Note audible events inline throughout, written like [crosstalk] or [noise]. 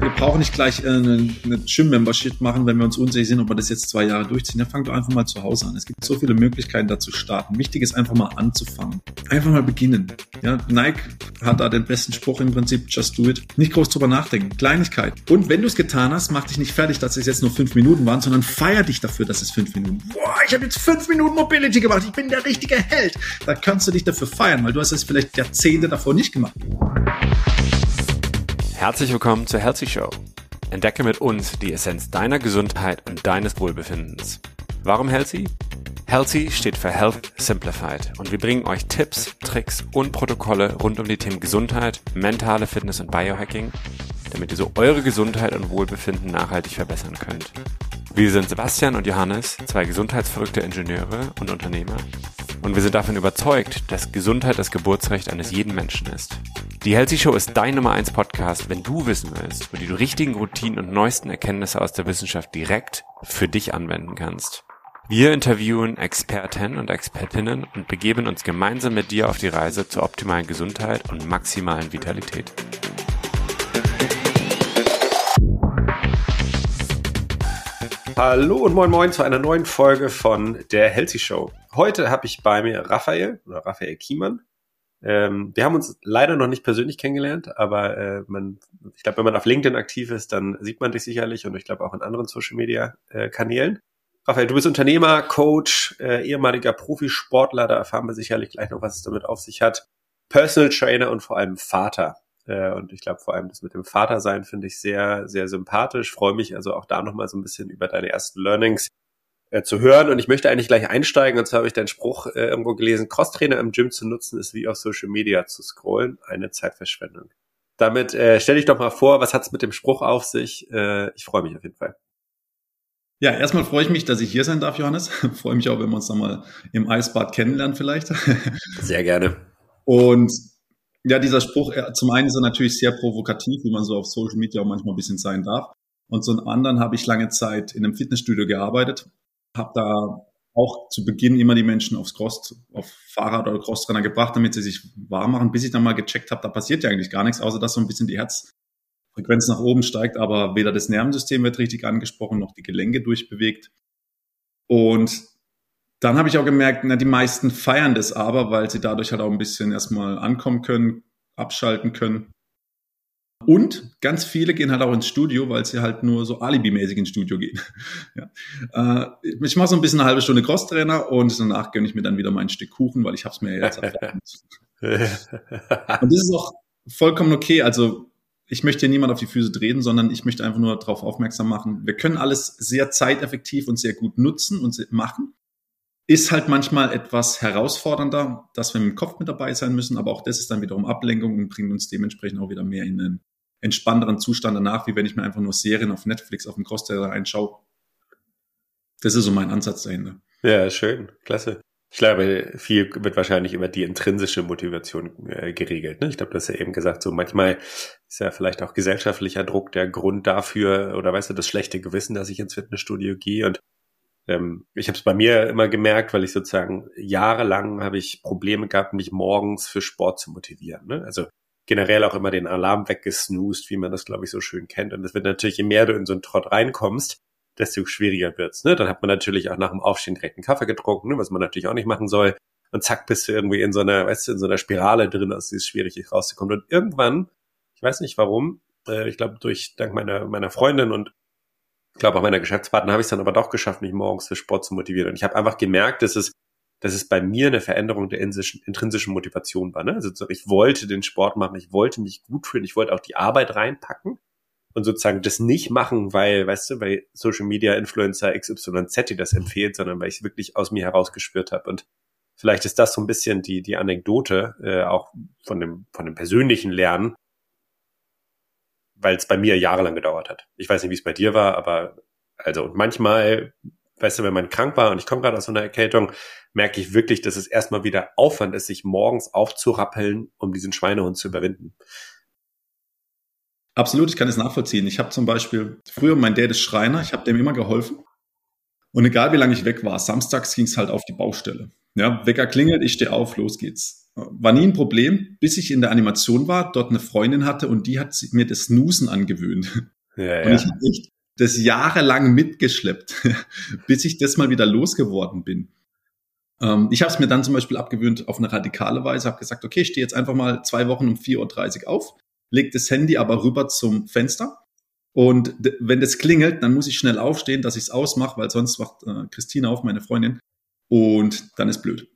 Wir brauchen nicht gleich äh, eine, eine Gym-Membership machen, wenn wir uns unsicher sind, ob wir das jetzt zwei Jahre durchziehen. Dann fang doch einfach mal zu Hause an. Es gibt so viele Möglichkeiten, da zu starten. Wichtig ist einfach mal anzufangen. Einfach mal beginnen. Ja, Nike hat da den besten Spruch im Prinzip, just do it. Nicht groß drüber nachdenken. Kleinigkeit. Und wenn du es getan hast, mach dich nicht fertig, dass es jetzt nur fünf Minuten waren, sondern feier dich dafür, dass es fünf Minuten. Boah, ich habe jetzt fünf Minuten Mobility gemacht. Ich bin der richtige Held. Da kannst du dich dafür feiern, weil du hast es vielleicht Jahrzehnte davor nicht gemacht. Herzlich willkommen zur Healthy Show. Entdecke mit uns die Essenz deiner Gesundheit und deines Wohlbefindens. Warum Healthy? Healthy steht für Health Simplified und wir bringen euch Tipps, Tricks und Protokolle rund um die Themen Gesundheit, mentale Fitness und Biohacking, damit ihr so eure Gesundheit und Wohlbefinden nachhaltig verbessern könnt. Wir sind Sebastian und Johannes, zwei gesundheitsverrückte Ingenieure und Unternehmer. Und wir sind davon überzeugt, dass Gesundheit das Geburtsrecht eines jeden Menschen ist. Die Healthy Show ist dein Nummer 1 Podcast, wenn du wissen willst, wie du die richtigen Routinen und neuesten Erkenntnisse aus der Wissenschaft direkt für dich anwenden kannst. Wir interviewen Experten und Expertinnen und begeben uns gemeinsam mit dir auf die Reise zur optimalen Gesundheit und maximalen Vitalität. Hallo und moin moin zu einer neuen Folge von der Healthy Show. Heute habe ich bei mir Raphael oder Raphael Kiemann. Ähm, wir haben uns leider noch nicht persönlich kennengelernt, aber äh, man, ich glaube, wenn man auf LinkedIn aktiv ist, dann sieht man dich sicherlich und ich glaube auch in anderen Social Media äh, Kanälen. Raphael, du bist Unternehmer, Coach, äh, ehemaliger Profisportler, da erfahren wir sicherlich gleich noch, was es damit auf sich hat. Personal Trainer und vor allem Vater. Äh, und ich glaube vor allem das mit dem Vatersein finde ich sehr, sehr sympathisch. Freue mich also auch da nochmal so ein bisschen über deine ersten Learnings äh, zu hören. Und ich möchte eigentlich gleich einsteigen. Und zwar habe ich deinen Spruch äh, irgendwo gelesen, Crosstrainer im Gym zu nutzen, ist wie auf Social Media zu scrollen. Eine Zeitverschwendung. Damit äh, stell dich doch mal vor, was hat's mit dem Spruch auf sich? Äh, ich freue mich auf jeden Fall. Ja, erstmal freue ich mich, dass ich hier sein darf, Johannes. [laughs] freue mich auch, wenn wir uns dann mal im Eisbad kennenlernen vielleicht. Sehr gerne. Und ja, dieser Spruch, zum einen ist er natürlich sehr provokativ, wie man so auf Social Media auch manchmal ein bisschen sein darf. Und zum anderen habe ich lange Zeit in einem Fitnessstudio gearbeitet, habe da auch zu Beginn immer die Menschen aufs Cross, auf Fahrrad oder Crosstrainer gebracht, damit sie sich warm machen, bis ich dann mal gecheckt habe, da passiert ja eigentlich gar nichts, außer dass so ein bisschen die Herzfrequenz nach oben steigt, aber weder das Nervensystem wird richtig angesprochen, noch die Gelenke durchbewegt. Und dann habe ich auch gemerkt, na, die meisten feiern das aber, weil sie dadurch halt auch ein bisschen erstmal ankommen können, abschalten können. Und ganz viele gehen halt auch ins Studio, weil sie halt nur so alibimäßig ins Studio gehen. [laughs] ja. äh, ich mache so ein bisschen eine halbe Stunde Crosstrainer und danach gönne ich mir dann wieder mein Stück Kuchen, weil ich habe es mir jetzt erfahren. [laughs] und das ist auch vollkommen okay. Also ich möchte hier niemand auf die Füße treten, sondern ich möchte einfach nur darauf aufmerksam machen. Wir können alles sehr zeiteffektiv und sehr gut nutzen und machen. Ist halt manchmal etwas herausfordernder, dass wir mit dem Kopf mit dabei sein müssen, aber auch das ist dann wiederum Ablenkung und bringt uns dementsprechend auch wieder mehr in einen entspannteren Zustand danach, wie wenn ich mir einfach nur Serien auf Netflix auf dem Crossteller reinschaue. Das ist so mein Ansatz dahinter. Ja, schön, klasse. Ich glaube, viel wird wahrscheinlich über die intrinsische Motivation äh, geregelt. Ne? Ich glaube, du hast ja eben gesagt, so manchmal ist ja vielleicht auch gesellschaftlicher Druck der Grund dafür oder weißt du, das schlechte Gewissen, dass ich ins Fitnessstudio gehe und ähm, ich habe es bei mir immer gemerkt, weil ich sozusagen jahrelang habe ich Probleme gehabt, mich morgens für Sport zu motivieren. Ne? Also generell auch immer den Alarm weggesnoost, wie man das, glaube ich, so schön kennt. Und es wird natürlich, je mehr du in so einen Trott reinkommst, desto schwieriger wird's. Ne? Dann hat man natürlich auch nach dem Aufstehen direkt einen Kaffee getrunken, ne? was man natürlich auch nicht machen soll. Und zack, bist du irgendwie in so einer, weißt du, in so einer Spirale drin, aus die es schwierig ist rauszukommen. Und irgendwann, ich weiß nicht warum, äh, ich glaube durch dank meiner meiner Freundin und glaube auch meiner Geschäftspartner habe ich es dann aber doch geschafft, mich morgens für Sport zu motivieren. Und ich habe einfach gemerkt, dass es, dass es bei mir eine Veränderung der intrinsischen Motivation war. Ne? Also ich wollte den Sport machen, ich wollte mich gut fühlen, ich wollte auch die Arbeit reinpacken und sozusagen das nicht machen, weil, weißt du, weil Social Media Influencer XYZ das empfiehlt, sondern weil ich es wirklich aus mir herausgespürt habe. Und vielleicht ist das so ein bisschen die, die Anekdote, äh, auch von dem, von dem persönlichen Lernen, weil es bei mir jahrelang gedauert hat. Ich weiß nicht, wie es bei dir war, aber also und manchmal, weißt du, wenn man krank war und ich komme gerade aus so einer Erkältung, merke ich wirklich, dass es erstmal wieder Aufwand ist, sich morgens aufzurappeln, um diesen Schweinehund zu überwinden. Absolut, ich kann es nachvollziehen. Ich habe zum Beispiel, früher mein Dad ist Schreiner, ich habe dem immer geholfen. Und egal wie lange ich weg war, samstags ging es halt auf die Baustelle. Ja, Wecker klingelt, ich stehe auf, los geht's. War nie ein Problem, bis ich in der Animation war, dort eine Freundin hatte und die hat mir das Snoosen angewöhnt. Ja, und ich habe echt das jahrelang mitgeschleppt, [laughs] bis ich das mal wieder losgeworden bin. Ähm, ich habe es mir dann zum Beispiel abgewöhnt auf eine radikale Weise, habe gesagt, okay, ich stehe jetzt einfach mal zwei Wochen um 4.30 Uhr auf, leg das Handy aber rüber zum Fenster und wenn das klingelt, dann muss ich schnell aufstehen, dass ich es ausmache, weil sonst wacht äh, Christina auf, meine Freundin, und dann ist blöd.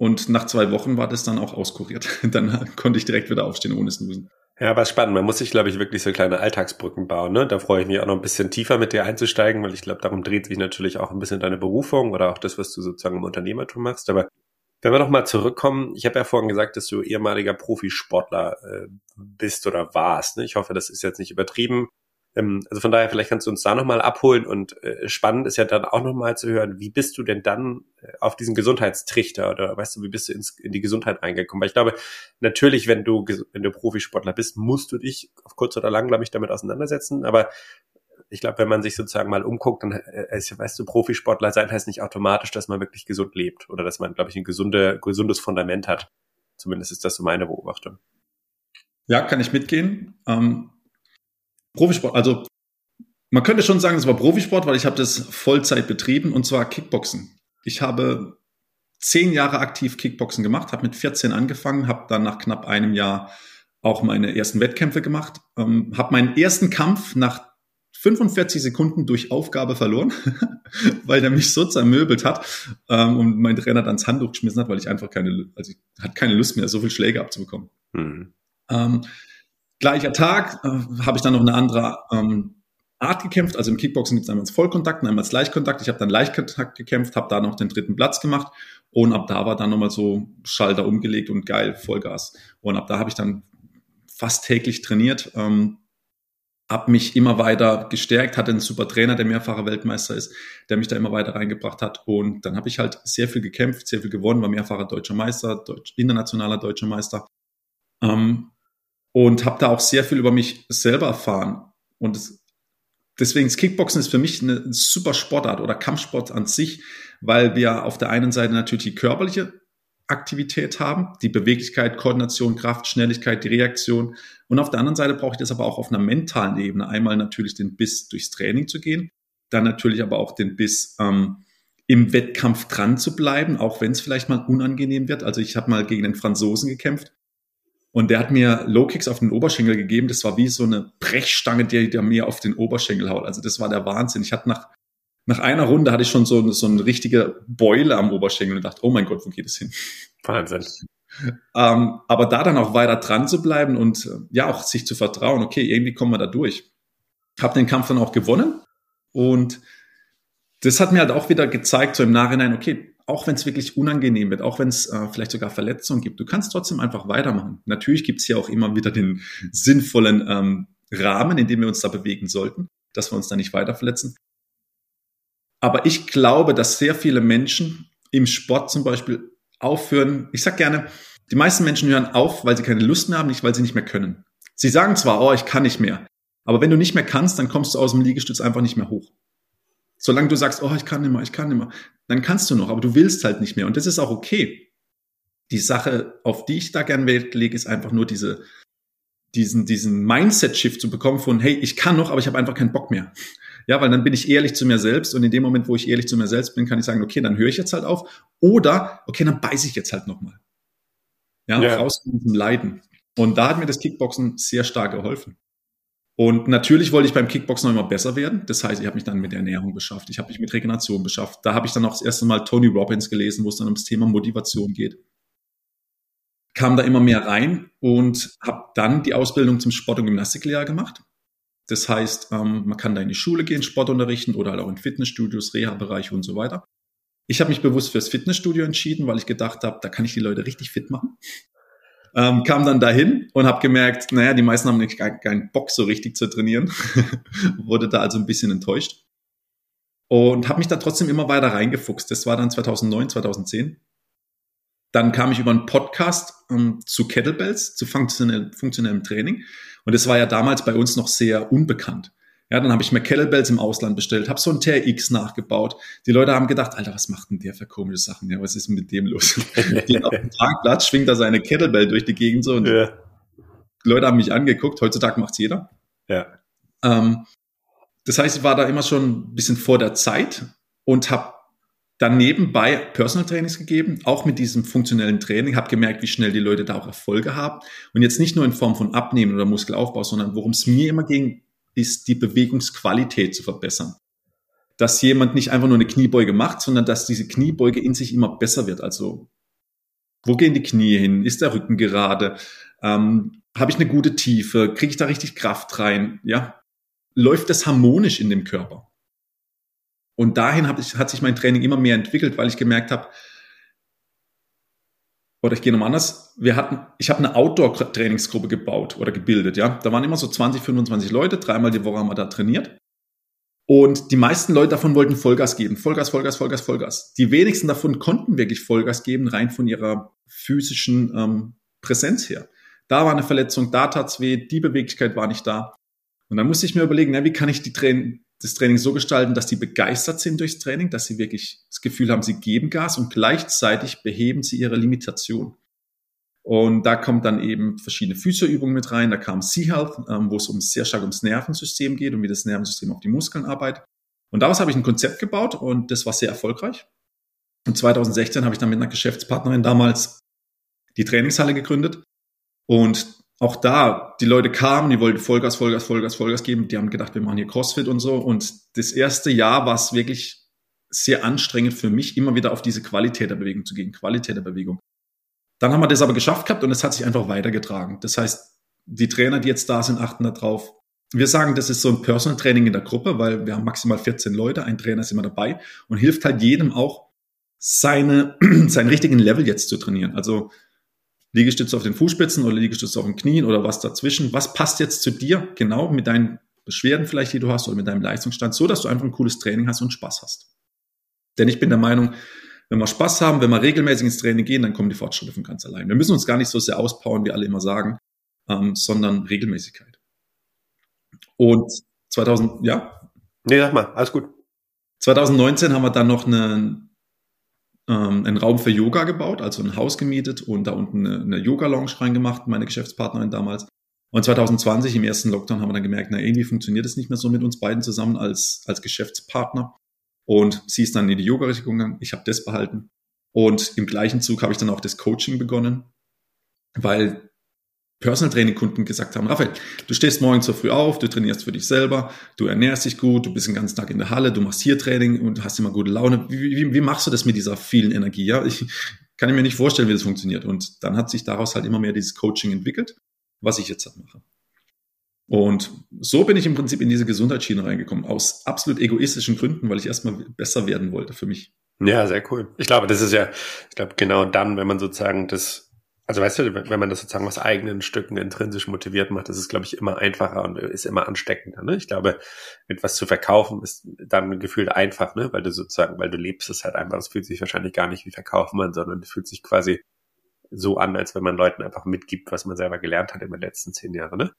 Und nach zwei Wochen war das dann auch auskuriert. [laughs] Dann konnte ich direkt wieder aufstehen ohne Snoosen. Ja, aber spannend. Man muss sich, glaube ich, wirklich so kleine Alltagsbrücken bauen. Ne? Da freue ich mich auch noch ein bisschen tiefer mit dir einzusteigen, weil ich glaube, darum dreht sich natürlich auch ein bisschen deine Berufung oder auch das, was du sozusagen im Unternehmertum machst. Aber wenn wir noch mal zurückkommen, ich habe ja vorhin gesagt, dass du ehemaliger Profisportler äh, bist oder warst. Ne? Ich hoffe, das ist jetzt nicht übertrieben. Ähm, also von daher, vielleicht kannst du uns da nochmal abholen und äh, spannend ist ja dann auch nochmal zu hören, wie bist du denn dann äh, auf diesen Gesundheitstrichter oder weißt du, wie bist du ins, in die Gesundheit reingekommen? Weil ich glaube, natürlich, wenn du, wenn du Profisportler bist, musst du dich auf kurz oder lang, glaube ich, damit auseinandersetzen, aber ich glaube, wenn man sich sozusagen mal umguckt, dann äh, ist, weißt du, Profisportler sein heißt nicht automatisch, dass man wirklich gesund lebt oder dass man, glaube ich, ein gesunde, gesundes Fundament hat. Zumindest ist das so meine Beobachtung. Ja, kann ich mitgehen. Ähm, Profisport, also man könnte schon sagen, es war Profisport, weil ich habe das Vollzeit betrieben und zwar Kickboxen. Ich habe zehn Jahre aktiv Kickboxen gemacht, habe mit 14 angefangen, habe dann nach knapp einem Jahr auch meine ersten Wettkämpfe gemacht, ähm, habe meinen ersten Kampf nach 45 Sekunden durch Aufgabe verloren, [laughs] weil der mich so zermöbelt hat ähm, und mein Trainer dann das Handtuch geschmissen hat, weil ich einfach keine, also ich hatte keine Lust mehr, so viel Schläge abzubekommen. Mhm. Ähm, Gleicher Tag äh, habe ich dann noch eine andere ähm, Art gekämpft. Also im Kickboxen gibt es einmal Vollkontakt und einmal Leichtkontakt. Ich habe dann Leichtkontakt gekämpft, habe da noch den dritten Platz gemacht und ab da war dann nochmal so Schalter umgelegt und geil, Vollgas. Und ab da habe ich dann fast täglich trainiert, ähm, habe mich immer weiter gestärkt, hatte einen super Trainer, der mehrfacher Weltmeister ist, der mich da immer weiter reingebracht hat. Und dann habe ich halt sehr viel gekämpft, sehr viel gewonnen, war mehrfacher deutscher Meister, deutsch, internationaler deutscher Meister. Ähm, und habe da auch sehr viel über mich selber erfahren. Und das, deswegen das Kickboxen ist für mich eine super Sportart oder Kampfsport an sich, weil wir auf der einen Seite natürlich die körperliche Aktivität haben, die Beweglichkeit, Koordination, Kraft, Schnelligkeit, die Reaktion. Und auf der anderen Seite brauche ich das aber auch auf einer mentalen Ebene. Einmal natürlich den Biss durchs Training zu gehen, dann natürlich aber auch den Biss ähm, im Wettkampf dran zu bleiben, auch wenn es vielleicht mal unangenehm wird. Also ich habe mal gegen den Franzosen gekämpft und der hat mir Low Kicks auf den Oberschenkel gegeben. Das war wie so eine Brechstange, die, die mir auf den Oberschenkel haut. Also das war der Wahnsinn. Ich hatte nach, nach einer Runde hatte ich schon so, so eine richtige Beule am Oberschenkel und dachte, oh mein Gott, wo geht es hin? Wahnsinn. Ähm, aber da dann auch weiter dran zu bleiben und äh, ja auch sich zu vertrauen, okay, irgendwie kommen wir da durch. Hab den Kampf dann auch gewonnen und das hat mir halt auch wieder gezeigt, so im Nachhinein, okay, auch wenn es wirklich unangenehm wird, auch wenn es äh, vielleicht sogar Verletzungen gibt, du kannst trotzdem einfach weitermachen. Natürlich gibt es hier auch immer wieder den sinnvollen ähm, Rahmen, in dem wir uns da bewegen sollten, dass wir uns da nicht weiter verletzen. Aber ich glaube, dass sehr viele Menschen im Sport zum Beispiel aufhören. Ich sag gerne, die meisten Menschen hören auf, weil sie keine Lust mehr haben, nicht weil sie nicht mehr können. Sie sagen zwar, oh, ich kann nicht mehr, aber wenn du nicht mehr kannst, dann kommst du aus dem Liegestütz einfach nicht mehr hoch. Solange du sagst, oh, ich kann nicht mehr, ich kann nicht mehr, dann kannst du noch, aber du willst halt nicht mehr. Und das ist auch okay. Die Sache, auf die ich da gern Wert lege, ist einfach nur diese, diesen, diesen Mindset-Shift zu bekommen von, hey, ich kann noch, aber ich habe einfach keinen Bock mehr. Ja, weil dann bin ich ehrlich zu mir selbst und in dem Moment, wo ich ehrlich zu mir selbst bin, kann ich sagen, okay, dann höre ich jetzt halt auf oder, okay, dann beiße ich jetzt halt nochmal. Ja, ja. raus aus diesem Leiden. Und da hat mir das Kickboxen sehr stark geholfen. Und natürlich wollte ich beim Kickboxen noch immer besser werden. Das heißt, ich habe mich dann mit Ernährung beschafft, ich habe mich mit Regeneration beschafft. Da habe ich dann auch das erste Mal Tony Robbins gelesen, wo es dann ums Thema Motivation geht. Kam da immer mehr rein und habe dann die Ausbildung zum Sport- und Gymnastiklehrer gemacht. Das heißt, ähm, man kann da in die Schule gehen, Sport unterrichten oder halt auch in Fitnessstudios, Reha-Bereiche und so weiter. Ich habe mich bewusst fürs Fitnessstudio entschieden, weil ich gedacht habe, da kann ich die Leute richtig fit machen. Ähm, kam dann dahin und habe gemerkt, naja, die meisten haben nicht gar, keinen Bock so richtig zu trainieren. [laughs] Wurde da also ein bisschen enttäuscht. Und habe mich da trotzdem immer weiter reingefuchst. Das war dann 2009, 2010. Dann kam ich über einen Podcast ähm, zu Kettlebells, zu funktionell, funktionellem Training. Und das war ja damals bei uns noch sehr unbekannt. Ja, dann habe ich mir Kettlebells im Ausland bestellt, habe so ein TRX nachgebaut. Die Leute haben gedacht, Alter, was macht denn der für komische Sachen? Ja, was ist denn mit dem los? [laughs] Geht auf dem Parkplatz, schwingt da seine Kettlebell durch die Gegend so und ja. Leute haben mich angeguckt. Heutzutage macht's jeder. Ja. Ähm, das heißt, ich war da immer schon ein bisschen vor der Zeit und habe dann nebenbei Personal Trainings gegeben, auch mit diesem funktionellen Training, habe gemerkt, wie schnell die Leute da auch Erfolge haben. Und jetzt nicht nur in Form von Abnehmen oder Muskelaufbau, sondern worum es mir immer ging, ist die Bewegungsqualität zu verbessern. Dass jemand nicht einfach nur eine Kniebeuge macht, sondern dass diese Kniebeuge in sich immer besser wird. Also, wo gehen die Knie hin? Ist der Rücken gerade? Ähm, Habe ich eine gute Tiefe? Kriege ich da richtig Kraft rein? Ja? Läuft das harmonisch in dem Körper? Und dahin hat sich mein Training immer mehr entwickelt, weil ich gemerkt habe, oder ich gehe nochmal anders, wir hatten, ich habe eine Outdoor-Trainingsgruppe gebaut oder gebildet, ja. Da waren immer so 20, 25 Leute, dreimal die Woche haben wir da trainiert. Und die meisten Leute davon wollten Vollgas geben. Vollgas, Vollgas, Vollgas, Vollgas. Die wenigsten davon konnten wirklich Vollgas geben, rein von ihrer physischen ähm, Präsenz her. Da war eine Verletzung, da tat's weh, die Beweglichkeit war nicht da. Und dann musste ich mir überlegen, na, wie kann ich die Train das Training so gestalten, dass sie begeistert sind durchs Training, dass sie wirklich das Gefühl haben, sie geben Gas und gleichzeitig beheben sie ihre Limitation. Und da kommt dann eben verschiedene Physioübungen mit rein. Da kam Sea Health, ähm, wo es um sehr stark ums Nervensystem geht und wie das Nervensystem auf die Muskeln arbeitet. Und daraus habe ich ein Konzept gebaut und das war sehr erfolgreich. Und 2016 habe ich dann mit einer Geschäftspartnerin damals die Trainingshalle gegründet. Und auch da, die Leute kamen, die wollten Vollgas, Vollgas, Vollgas, Vollgas geben. Die haben gedacht, wir machen hier CrossFit und so. Und das erste Jahr war es wirklich sehr anstrengend für mich, immer wieder auf diese Qualität der Bewegung zu gehen, Qualität der Bewegung. Dann haben wir das aber geschafft gehabt und es hat sich einfach weitergetragen. Das heißt, die Trainer, die jetzt da sind, achten darauf. Wir sagen, das ist so ein Personal Training in der Gruppe, weil wir haben maximal 14 Leute, ein Trainer ist immer dabei und hilft halt jedem auch, seine, [clears throat] seinen richtigen Level jetzt zu trainieren. Also Liegestütze auf den Fußspitzen oder Liegestütze auf den Knien oder was dazwischen. Was passt jetzt zu dir genau mit deinen Beschwerden vielleicht, die du hast oder mit deinem Leistungsstand, so dass du einfach ein cooles Training hast und Spaß hast. Denn ich bin der Meinung, wenn wir Spaß haben, wenn wir regelmäßig ins Training gehen, dann kommen die Fortschritte von ganz allein. Wir müssen uns gar nicht so sehr auspowern, wie alle immer sagen, ähm, sondern Regelmäßigkeit. Und 2000, ja? Nee, sag mal, alles gut. 2019 haben wir dann noch eine, ähm, einen Raum für Yoga gebaut, also ein Haus gemietet und da unten eine, eine Yoga-Lounge reingemacht, meine Geschäftspartnerin damals. Und 2020 im ersten Lockdown haben wir dann gemerkt, na irgendwie funktioniert es nicht mehr so mit uns beiden zusammen als, als Geschäftspartner. Und sie ist dann in die Yoga-Richtung gegangen, ich habe das behalten. Und im gleichen Zug habe ich dann auch das Coaching begonnen, weil Personal Training Kunden gesagt haben, Raphael, du stehst morgens so früh auf, du trainierst für dich selber, du ernährst dich gut, du bist den ganzen Tag in der Halle, du machst hier Training und hast immer gute Laune. Wie, wie, wie machst du das mit dieser vielen Energie? Ja, ich kann mir nicht vorstellen, wie das funktioniert. Und dann hat sich daraus halt immer mehr dieses Coaching entwickelt, was ich jetzt halt mache. Und so bin ich im Prinzip in diese Gesundheitsschiene reingekommen, aus absolut egoistischen Gründen, weil ich erstmal besser werden wollte für mich. Ja, sehr cool. Ich glaube, das ist ja, ich glaube, genau dann, wenn man sozusagen das also weißt du, wenn man das sozusagen aus eigenen Stücken intrinsisch motiviert macht, das ist, glaube ich, immer einfacher und ist immer ansteckender. Ne? Ich glaube, etwas zu verkaufen ist dann gefühlt einfach, ne? weil du sozusagen, weil du lebst es halt einfach. Es fühlt sich wahrscheinlich gar nicht wie Verkaufen an, sondern es fühlt sich quasi so an, als wenn man Leuten einfach mitgibt, was man selber gelernt hat in den letzten zehn Jahren. Ne?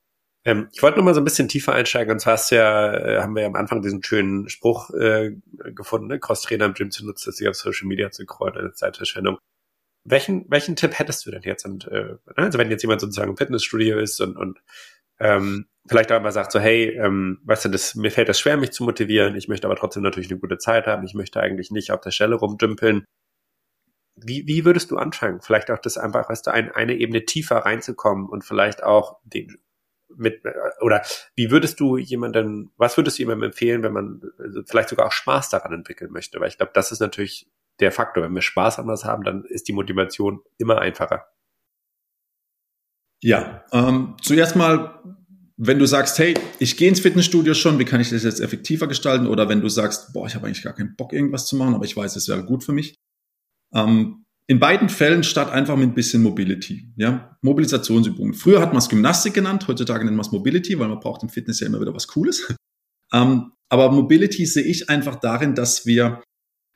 Ähm, ich wollte noch mal so ein bisschen tiefer einsteigen. Und zwar hast ja, äh, haben wir ja am Anfang diesen schönen Spruch äh, gefunden, ne? Cross-Trainer im Gym zu nutzen, sich auf Social Media zu kreuen, eine Zeitverschwendung welchen, welchen Tipp hättest du denn jetzt? Und, äh, ne, also wenn jetzt jemand sozusagen im Fitnessstudio ist und, und ähm, vielleicht auch mal sagt so, hey, ähm, weißt du, das, mir fällt das schwer, mich zu motivieren, ich möchte aber trotzdem natürlich eine gute Zeit haben, ich möchte eigentlich nicht auf der Stelle rumdümpeln. Wie, wie würdest du anfangen? Vielleicht auch das einfach, weißt du, ein, eine Ebene tiefer reinzukommen und vielleicht auch den mit oder wie würdest du jemanden, was würdest du jemandem empfehlen, wenn man also vielleicht sogar auch Spaß daran entwickeln möchte? Weil ich glaube, das ist natürlich der Faktor. Wenn wir Spaß an was haben, dann ist die Motivation immer einfacher. Ja, ähm, zuerst mal, wenn du sagst, hey, ich gehe ins Fitnessstudio schon, wie kann ich das jetzt effektiver gestalten? Oder wenn du sagst, boah, ich habe eigentlich gar keinen Bock, irgendwas zu machen, aber ich weiß, es wäre gut für mich. Ähm, in beiden Fällen statt einfach mit ein bisschen Mobility, ja, Mobilisationsübungen. Früher hat man es Gymnastik genannt, heutzutage nennt man es Mobility, weil man braucht im Fitness ja immer wieder was Cooles. [laughs] Ähm, aber Mobility sehe ich einfach darin, dass wir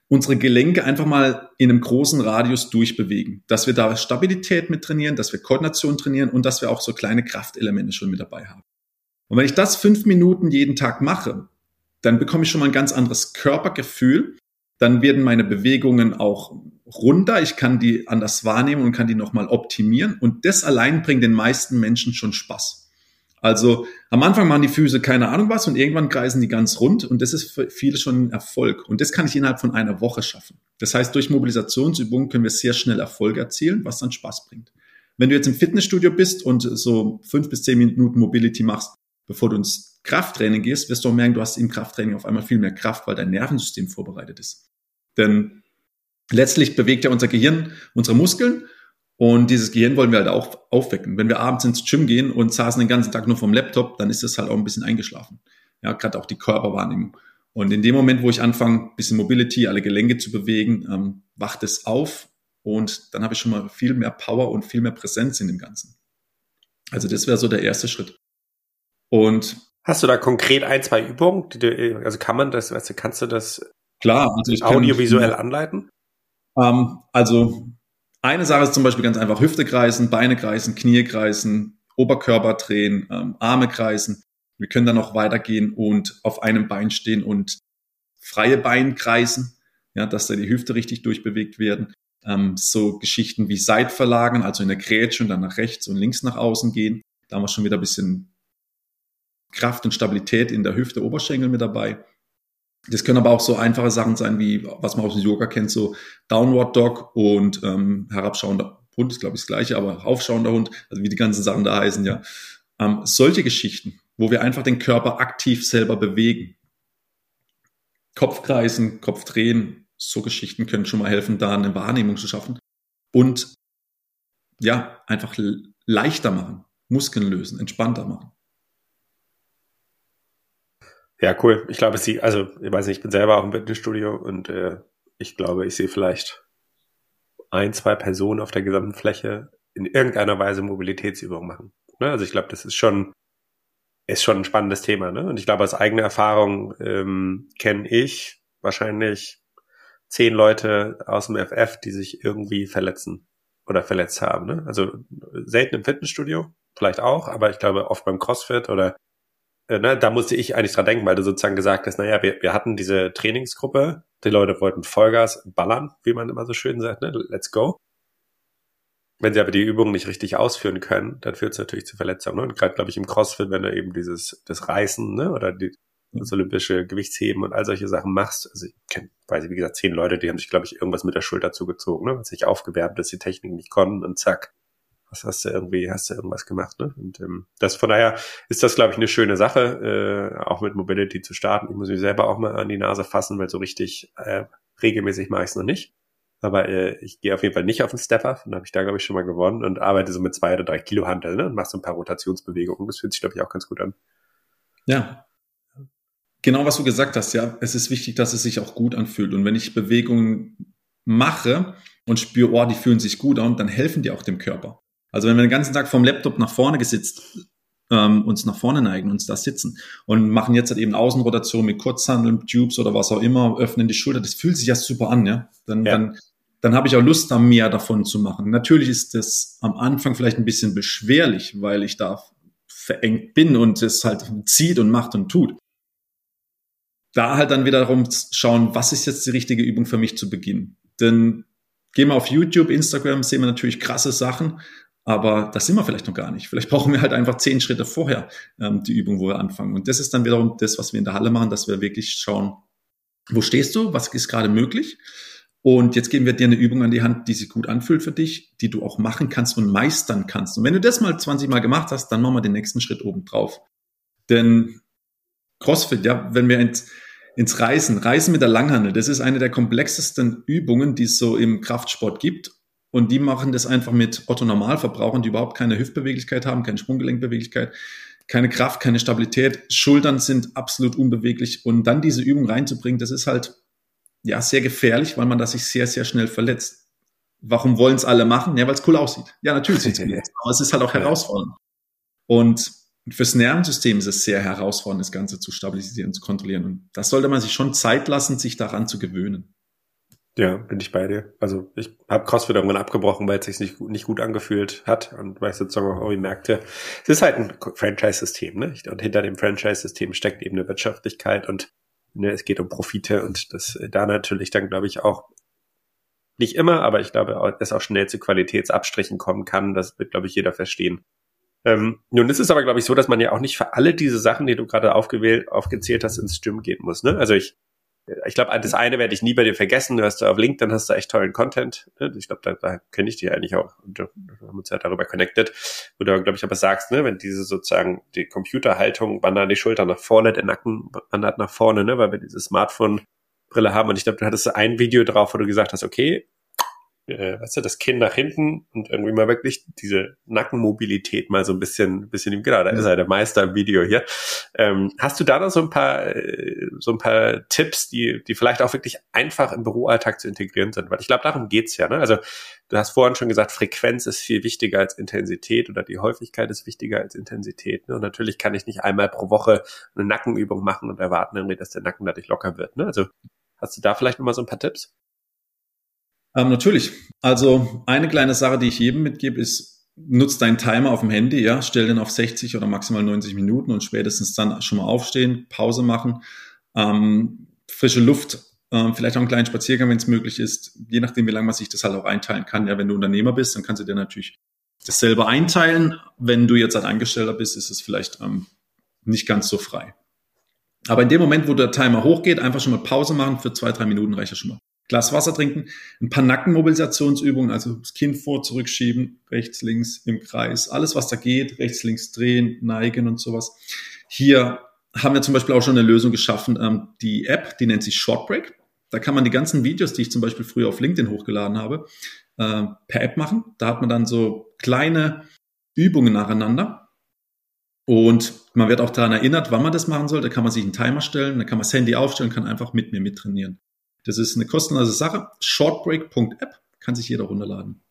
unsere Gelenke einfach mal in einem großen Radius durchbewegen. Dass wir da Stabilität mit trainieren, dass wir Koordination trainieren und dass wir auch so kleine Kraftelemente schon mit dabei haben. Und wenn ich das fünf Minuten jeden Tag mache, dann bekomme ich schon mal ein ganz anderes Körpergefühl. Dann werden meine Bewegungen auch runder. Ich kann die anders wahrnehmen und kann die nochmal optimieren. Und das allein bringt den meisten Menschen schon Spaß. Also am Anfang machen die Füße keine Ahnung was und irgendwann kreisen die ganz rund und das ist für viele schon ein Erfolg. Und das kann ich innerhalb von einer Woche schaffen. Das heißt, durch Mobilisationsübungen können wir sehr schnell Erfolge erzielen, was dann Spaß bringt. Wenn du jetzt im Fitnessstudio bist und so fünf bis zehn Minuten Mobility machst, bevor du ins Krafttraining gehst, wirst du auch merken, du hast im Krafttraining auf einmal viel mehr Kraft, weil dein Nervensystem vorbereitet ist. Denn letztlich bewegt ja unser Gehirn unsere Muskeln und dieses Gehirn wollen wir halt auch aufwecken. Wenn wir abends ins Gym gehen und saßen den ganzen Tag nur vom Laptop, dann ist das halt auch ein bisschen eingeschlafen. Ja, gerade auch die Körperwahrnehmung. Und in dem Moment, wo ich anfange, bisschen Mobility, alle Gelenke zu bewegen, ähm, wacht es auf und dann habe ich schon mal viel mehr Power und viel mehr Präsenz in dem Ganzen. Also das wäre so der erste Schritt. Und hast du da konkret ein, zwei Übungen? Du, also kann man das, weißt du, kannst du das klar, also audiovisuell kann, anleiten? Ähm, also eine Sache ist zum Beispiel ganz einfach Hüfte kreisen, Beine kreisen, Knie kreisen, Oberkörper drehen, ähm, Arme kreisen. Wir können dann noch weitergehen und auf einem Bein stehen und freie Bein kreisen, ja, dass da die Hüfte richtig durchbewegt werden. Ähm, so Geschichten wie Seitverlagern, also in der Grätsche und dann nach rechts und links nach außen gehen. Da haben wir schon wieder ein bisschen Kraft und Stabilität in der Hüfte, Oberschenkel mit dabei. Das können aber auch so einfache Sachen sein, wie was man aus dem Yoga kennt, so Downward Dog und ähm, herabschauender Hund, ist glaube ich das gleiche, aber aufschauender Hund, also wie die ganzen Sachen da heißen, ja. Ähm, solche Geschichten, wo wir einfach den Körper aktiv selber bewegen. Kopfkreisen, Kopf drehen, so Geschichten können schon mal helfen, da eine Wahrnehmung zu schaffen. Und ja, einfach leichter machen, Muskeln lösen, entspannter machen. Ja, cool. Ich glaube, sie, also ich weiß nicht, ich bin selber auch im Fitnessstudio und äh, ich glaube, ich sehe vielleicht ein, zwei Personen auf der gesamten Fläche in irgendeiner Weise Mobilitätsübungen machen. Ne? Also ich glaube, das ist schon ist schon ein spannendes Thema. Ne? Und ich glaube, aus eigener Erfahrung ähm, kenne ich wahrscheinlich zehn Leute aus dem FF, die sich irgendwie verletzen oder verletzt haben. Ne? Also selten im Fitnessstudio, vielleicht auch, aber ich glaube oft beim CrossFit oder ne, da musste ich eigentlich dran denken, weil du sozusagen gesagt hast, naja, wir, wir hatten diese Trainingsgruppe, die Leute wollten Vollgas ballern, wie man immer so schön sagt, ne? let's go. Wenn sie aber die Übungen nicht richtig ausführen können, dann führt es natürlich zu Verletzungen. Ne? Und gerade, glaube ich, im CrossFit, wenn du eben dieses das Reißen ne? oder die, das olympische Gewichtsheben und all solche Sachen machst, also ich kenne, weiß ich, wie gesagt, zehn Leute, die haben sich, glaube ich, irgendwas mit der Schulter zugezogen, ne? was sich aufgewärmt, dass die Technik nicht konnten und zack, was hast du irgendwie, hast du irgendwas gemacht, ne? Und ähm, das von daher ist das, glaube ich, eine schöne Sache, äh, auch mit Mobility zu starten. Ich muss mich selber auch mal an die Nase fassen, weil so richtig äh, regelmäßig mache ich es noch nicht. Aber äh, ich gehe auf jeden Fall nicht auf den Stepper, dann habe ich da, glaube ich, schon mal gewonnen und arbeite so mit zwei oder drei Kilo Handel ne? und mache so ein paar Rotationsbewegungen. Das fühlt sich, glaube ich, auch ganz gut an. Ja. Genau, was du gesagt hast, ja. Es ist wichtig, dass es sich auch gut anfühlt. Und wenn ich Bewegungen mache und spüre, oh, die fühlen sich gut an, dann helfen die auch dem Körper. Also wenn wir den ganzen Tag vom Laptop nach vorne gesitzt, ähm, uns nach vorne neigen, uns da sitzen und machen jetzt halt eben Außenrotation mit Kurzhandeln, Tubes oder was auch immer, öffnen die Schulter, das fühlt sich ja super an, ja. Dann, ja. dann, dann habe ich auch Lust, da mehr davon zu machen. Natürlich ist das am Anfang vielleicht ein bisschen beschwerlich, weil ich da verengt bin und es halt zieht und macht und tut. Da halt dann wieder darum schauen, was ist jetzt die richtige Übung für mich zu Beginn. Denn gehen wir auf YouTube, Instagram, sehen wir natürlich krasse Sachen, aber das sind wir vielleicht noch gar nicht. Vielleicht brauchen wir halt einfach zehn Schritte vorher ähm, die Übung, wo wir anfangen. Und das ist dann wiederum das, was wir in der Halle machen, dass wir wirklich schauen, wo stehst du, was ist gerade möglich. Und jetzt geben wir dir eine Übung an die Hand, die sich gut anfühlt für dich, die du auch machen kannst und meistern kannst. Und wenn du das mal 20 Mal gemacht hast, dann machen wir den nächsten Schritt oben drauf. Denn CrossFit, ja, wenn wir ins, ins Reisen, Reisen mit der Langhandel, das ist eine der komplexesten Übungen, die es so im Kraftsport gibt. Und die machen das einfach mit Otto-Normalverbrauchern, die überhaupt keine Hüftbeweglichkeit haben, keine Sprunggelenkbeweglichkeit, keine Kraft, keine Stabilität. Schultern sind absolut unbeweglich. Und dann diese Übung reinzubringen, das ist halt ja sehr gefährlich, weil man das sich sehr, sehr schnell verletzt. Warum wollen es alle machen? Ja, weil es cool aussieht. Ja, natürlich sieht es cool aus, aber es ist halt auch [laughs] herausfordernd. Und fürs Nervensystem ist es sehr herausfordernd, das Ganze zu stabilisieren, zu kontrollieren. Und das sollte man sich schon Zeit lassen, sich daran zu gewöhnen. Ja, bin ich bei dir. Also ich habe CrossFit irgendwann abgebrochen, weil es sich nicht, nicht gut angefühlt hat und weil ich sozusagen auch irgendwie merkte, es ist halt ein Franchise-System, ne? Und hinter dem Franchise-System steckt eben eine Wirtschaftlichkeit und ne, es geht um Profite und das da natürlich dann, glaube ich, auch nicht immer, aber ich glaube, dass auch schnell zu Qualitätsabstrichen kommen kann. Das wird, glaube ich, jeder verstehen. Ähm, nun ist es aber, glaube ich, so, dass man ja auch nicht für alle diese Sachen, die du gerade aufgezählt hast, ins Gym gehen muss. Ne? Also ich ich glaube, das eine werde ich nie bei dir vergessen. Du hast auf LinkedIn hast du echt tollen Content. Ne? Ich glaube, da, da kenne ich dich eigentlich auch. Und wir haben uns ja darüber connected. Wo du, glaube ich, aber sagst, ne, wenn diese sozusagen die Computerhaltung wandert die Schulter nach vorne, der Nacken wandert nach vorne, ne, weil wir diese Smartphone-Brille haben. Und ich glaube, du hattest ein Video drauf, wo du gesagt hast, okay, äh, weißt du, das Kinn nach hinten und irgendwie mal wirklich diese Nackenmobilität mal so ein bisschen, bisschen im, genau, da ist er der Meister im Video hier. Ähm, hast du da noch so ein paar, äh, so ein paar Tipps, die, die vielleicht auch wirklich einfach im Büroalltag zu integrieren sind? Weil ich glaube, darum geht's ja, ne? Also, du hast vorhin schon gesagt, Frequenz ist viel wichtiger als Intensität oder die Häufigkeit ist wichtiger als Intensität. Ne? Und natürlich kann ich nicht einmal pro Woche eine Nackenübung machen und erwarten irgendwie, dass der Nacken dadurch locker wird, ne? Also, hast du da vielleicht noch mal so ein paar Tipps? Ähm, natürlich. Also eine kleine Sache, die ich jedem mitgebe, ist, nutzt deinen Timer auf dem Handy, ja, stell den auf 60 oder maximal 90 Minuten und spätestens dann schon mal aufstehen, Pause machen, ähm, frische Luft, ähm, vielleicht auch einen kleinen Spaziergang, wenn es möglich ist, je nachdem, wie lange man sich das halt auch einteilen kann. Ja, wenn du Unternehmer bist, dann kannst du dir natürlich das selber einteilen. Wenn du jetzt ein Angestellter bist, ist es vielleicht ähm, nicht ganz so frei. Aber in dem Moment, wo der Timer hochgeht, einfach schon mal Pause machen, für zwei, drei Minuten reicht das schon mal. Glas Wasser trinken, ein paar Nackenmobilisationsübungen, also das Kinn vor, zurückschieben, rechts, links im Kreis, alles was da geht, rechts, links drehen, neigen und sowas. Hier haben wir zum Beispiel auch schon eine Lösung geschaffen, ähm, die App, die nennt sich Shortbreak. Da kann man die ganzen Videos, die ich zum Beispiel früher auf LinkedIn hochgeladen habe, äh, per App machen. Da hat man dann so kleine Übungen nacheinander. Und man wird auch daran erinnert, wann man das machen soll. Da kann man sich einen Timer stellen, da kann man das Handy aufstellen, kann einfach mit mir mittrainieren. Das ist eine kostenlose Sache. Shortbreak.app kann sich jeder runterladen.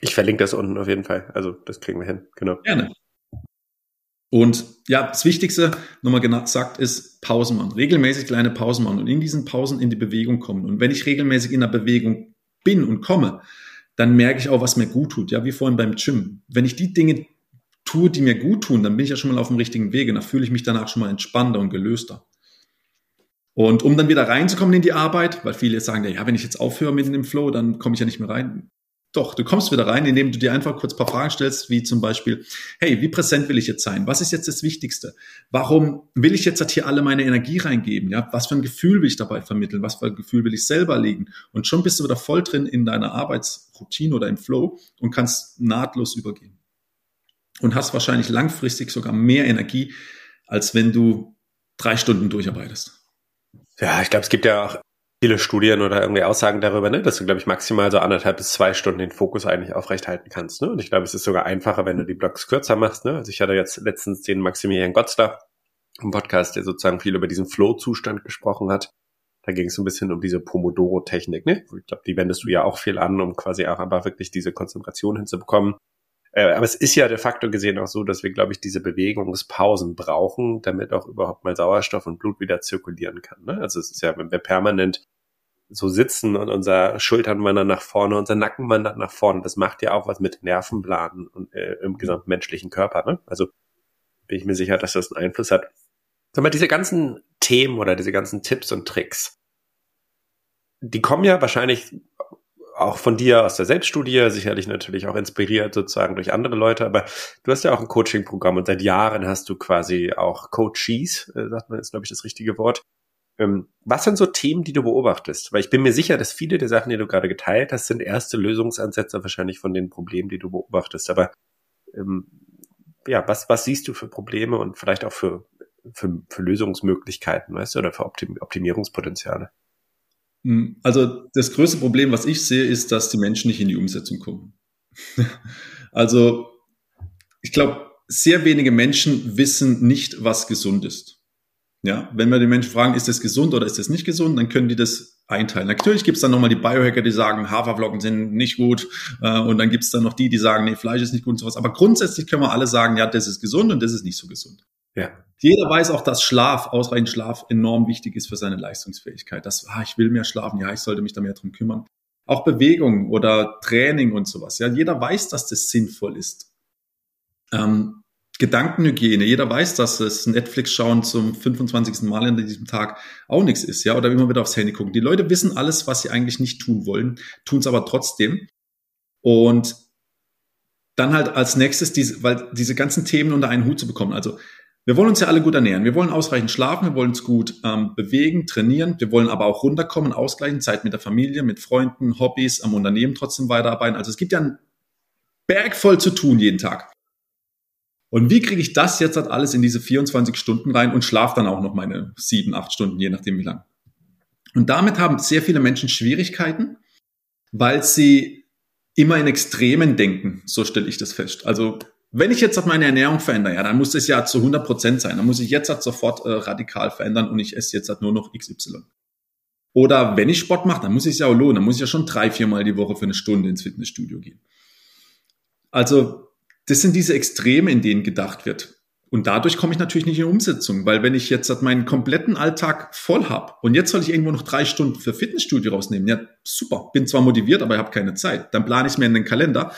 Ich verlinke das unten auf jeden Fall. Also das kriegen wir hin. Genau. Gerne. Und ja, das Wichtigste, nochmal gesagt, ist Pausen machen. Regelmäßig kleine Pausen machen und in diesen Pausen in die Bewegung kommen. Und wenn ich regelmäßig in der Bewegung bin und komme, dann merke ich auch, was mir gut tut. Ja, wie vorhin beim Gym. Wenn ich die Dinge tue, die mir gut tun, dann bin ich ja schon mal auf dem richtigen Weg und da fühle ich mich danach schon mal entspannter und gelöster. Und um dann wieder reinzukommen in die Arbeit, weil viele sagen, ja, wenn ich jetzt aufhöre mit dem Flow, dann komme ich ja nicht mehr rein. Doch, du kommst wieder rein, indem du dir einfach kurz ein paar Fragen stellst, wie zum Beispiel, hey, wie präsent will ich jetzt sein? Was ist jetzt das Wichtigste? Warum will ich jetzt hier alle meine Energie reingeben? Ja, was für ein Gefühl will ich dabei vermitteln? Was für ein Gefühl will ich selber legen? Und schon bist du wieder voll drin in deiner Arbeitsroutine oder im Flow und kannst nahtlos übergehen. Und hast wahrscheinlich langfristig sogar mehr Energie, als wenn du drei Stunden durcharbeitest. Ja, ich glaube, es gibt ja auch viele Studien oder irgendwie Aussagen darüber, ne, dass du, glaube ich, maximal so anderthalb bis zwei Stunden den Fokus eigentlich aufrechthalten kannst. Ne? Und ich glaube, es ist sogar einfacher, wenn du die Blogs kürzer machst. Ne? Also ich hatte jetzt letztens den Maximilian Gotzler im Podcast, der sozusagen viel über diesen Flow-Zustand gesprochen hat. Da ging es so ein bisschen um diese Pomodoro-Technik. Ne? Ich glaube, die wendest du ja auch viel an, um quasi auch einfach wirklich diese Konzentration hinzubekommen. Äh, aber es ist ja de facto gesehen auch so, dass wir, glaube ich, diese Bewegungspausen brauchen, damit auch überhaupt mal Sauerstoff und Blut wieder zirkulieren kann. Ne? Also es ist ja, wenn wir permanent so sitzen und unser Schultern wandern nach vorne, unser Nacken wandert nach vorne, das macht ja auch was mit Nervenbladen und äh, im gesamten menschlichen Körper. Ne? Also bin ich mir sicher, dass das einen Einfluss hat. Mal, diese ganzen Themen oder diese ganzen Tipps und Tricks, die kommen ja wahrscheinlich auch von dir aus der Selbststudie, sicherlich natürlich auch inspiriert sozusagen durch andere Leute, aber du hast ja auch ein Coaching-Programm und seit Jahren hast du quasi auch Coaches, äh, sagt man, ist glaube ich das richtige Wort. Ähm, was sind so Themen, die du beobachtest? Weil ich bin mir sicher, dass viele der Sachen, die du gerade geteilt hast, sind erste Lösungsansätze wahrscheinlich von den Problemen, die du beobachtest. Aber ähm, ja, was, was siehst du für Probleme und vielleicht auch für, für, für Lösungsmöglichkeiten, weißt du, oder für Optim Optimierungspotenziale? Hm, also das größte Problem, was ich sehe, ist, dass die Menschen nicht in die Umsetzung kommen. [laughs] also ich glaube, sehr wenige Menschen wissen nicht, was gesund ist. Ja, wenn wir die Menschen fragen, ist das gesund oder ist das nicht gesund, dann können die das einteilen. Natürlich gibt es dann nochmal die Biohacker, die sagen, Haferflocken sind nicht gut. Äh, und dann gibt es dann noch die, die sagen, nee, Fleisch ist nicht gut und sowas. Aber grundsätzlich können wir alle sagen, ja, das ist gesund und das ist nicht so gesund. Ja. Jeder weiß auch, dass Schlaf, ausreichend Schlaf enorm wichtig ist für seine Leistungsfähigkeit. Das, ah, ich will mehr schlafen, ja, ich sollte mich da mehr drum kümmern. Auch Bewegung oder Training und sowas. Ja, jeder weiß, dass das sinnvoll ist. Ähm, Gedankenhygiene. Jeder weiß, dass das Netflix-Schauen zum 25. Mal in diesem Tag auch nichts ist, ja, oder immer wieder aufs Handy gucken. Die Leute wissen alles, was sie eigentlich nicht tun wollen, tun es aber trotzdem. Und dann halt als nächstes diese, weil diese ganzen Themen unter einen Hut zu bekommen. Also wir wollen uns ja alle gut ernähren. Wir wollen ausreichend schlafen, wir wollen uns gut ähm, bewegen, trainieren. Wir wollen aber auch runterkommen, ausgleichen, Zeit mit der Familie, mit Freunden, Hobbys, am Unternehmen trotzdem weiterarbeiten. Also es gibt ja einen Berg voll zu tun jeden Tag. Und wie kriege ich das jetzt halt alles in diese 24 Stunden rein und schlafe dann auch noch meine sieben, acht Stunden, je nachdem wie lang. Und damit haben sehr viele Menschen Schwierigkeiten, weil sie immer in Extremen denken. So stelle ich das fest. Also wenn ich jetzt halt meine Ernährung verändere, ja, dann muss das ja zu 100 Prozent sein. Dann muss ich jetzt halt sofort äh, radikal verändern und ich esse jetzt halt nur noch XY. Oder wenn ich Sport mache, dann muss ich es ja auch lohnen. Dann muss ich ja schon drei, viermal die Woche für eine Stunde ins Fitnessstudio gehen. Also das sind diese Extreme, in denen gedacht wird. Und dadurch komme ich natürlich nicht in Umsetzung, weil wenn ich jetzt meinen kompletten Alltag voll habe und jetzt soll ich irgendwo noch drei Stunden für Fitnessstudio rausnehmen, ja super, bin zwar motiviert, aber ich habe keine Zeit. Dann plane ich mir in den Kalender.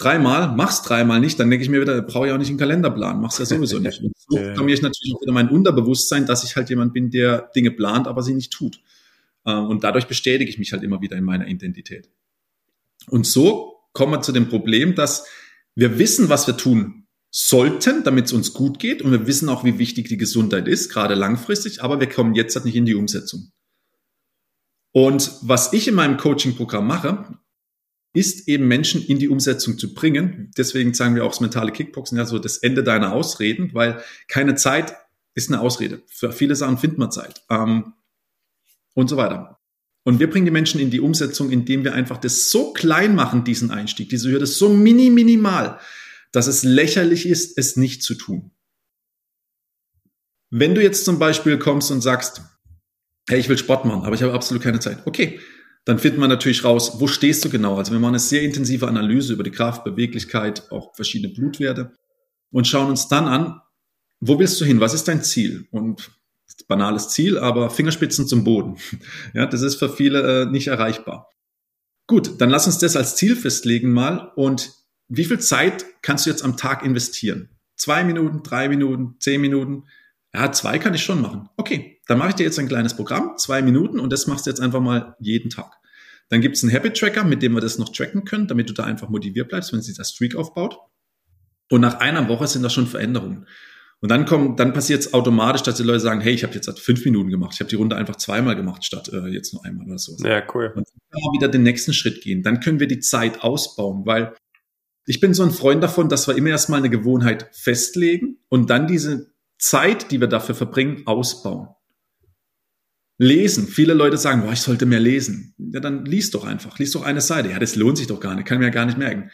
Dreimal, mach's dreimal nicht, dann denke ich mir wieder, brauche ich auch nicht einen Kalenderplan, mach's ja sowieso [laughs] nicht. Und so komme ich natürlich auch wieder mein Unterbewusstsein, dass ich halt jemand bin, der Dinge plant, aber sie nicht tut. Ähm, und dadurch bestätige ich mich halt immer wieder in meiner Identität. Und so kommen wir zu dem Problem, dass wir wissen, was wir tun sollten, damit es uns gut geht. Und wir wissen auch, wie wichtig die Gesundheit ist, gerade langfristig. Aber wir kommen jetzt halt nicht in die Umsetzung. Und was ich in meinem Coaching-Programm mache, ist eben Menschen in die Umsetzung zu bringen. Deswegen sagen wir auch das mentale Kickboxen ja so das Ende deiner Ausreden, weil keine Zeit ist eine Ausrede. Für viele Sachen findet man Zeit. Ähm, und so weiter. Und wir bringen die Menschen in die Umsetzung, indem wir einfach das so klein machen, diesen Einstieg, diese Hürde so mini, minimal, dass es lächerlich ist, es nicht zu tun. Wenn du jetzt zum Beispiel kommst und sagst, hey, ich will Sport machen, aber ich habe absolut keine Zeit. Okay, dann finden wir natürlich raus, wo stehst du genau. Also wir machen eine sehr intensive Analyse über die Kraft, Beweglichkeit, auch verschiedene Blutwerte und schauen uns dann an, wo willst du hin? Was ist dein Ziel? Und banales Ziel, aber Fingerspitzen zum Boden. [laughs] Ja, das ist für viele äh, nicht erreichbar. Gut, dann lass uns das als Ziel festlegen mal und wie viel Zeit kannst du jetzt am Tag investieren? Zwei Minuten, drei Minuten, zehn Minuten? Ja, zwei kann ich schon machen. Okay, dann mache ich dir jetzt ein kleines Programm, zwei Minuten und das machst du jetzt einfach mal jeden Tag. Dann gibt es einen Habit Tracker, mit dem wir das noch tracken können, damit du da einfach motiviert bleibst, wenn sich das Streak aufbaut. Und nach einer Woche sind da schon Veränderungen. Und dann kommt, dann passiert es automatisch, dass die Leute sagen, hey, ich habe jetzt halt fünf Minuten gemacht, ich habe die Runde einfach zweimal gemacht statt äh, jetzt nur einmal oder so. Ja, cool. Und dann können wir wieder den nächsten Schritt gehen. Dann können wir die Zeit ausbauen, weil ich bin so ein Freund davon, dass wir immer erstmal eine Gewohnheit festlegen und dann diese Zeit, die wir dafür verbringen, ausbauen. Lesen. Viele Leute sagen, boah, ich sollte mehr lesen. Ja, dann lies doch einfach. Lies doch eine Seite. Ja, das lohnt sich doch gar nicht. Kann mir ja gar nicht merken.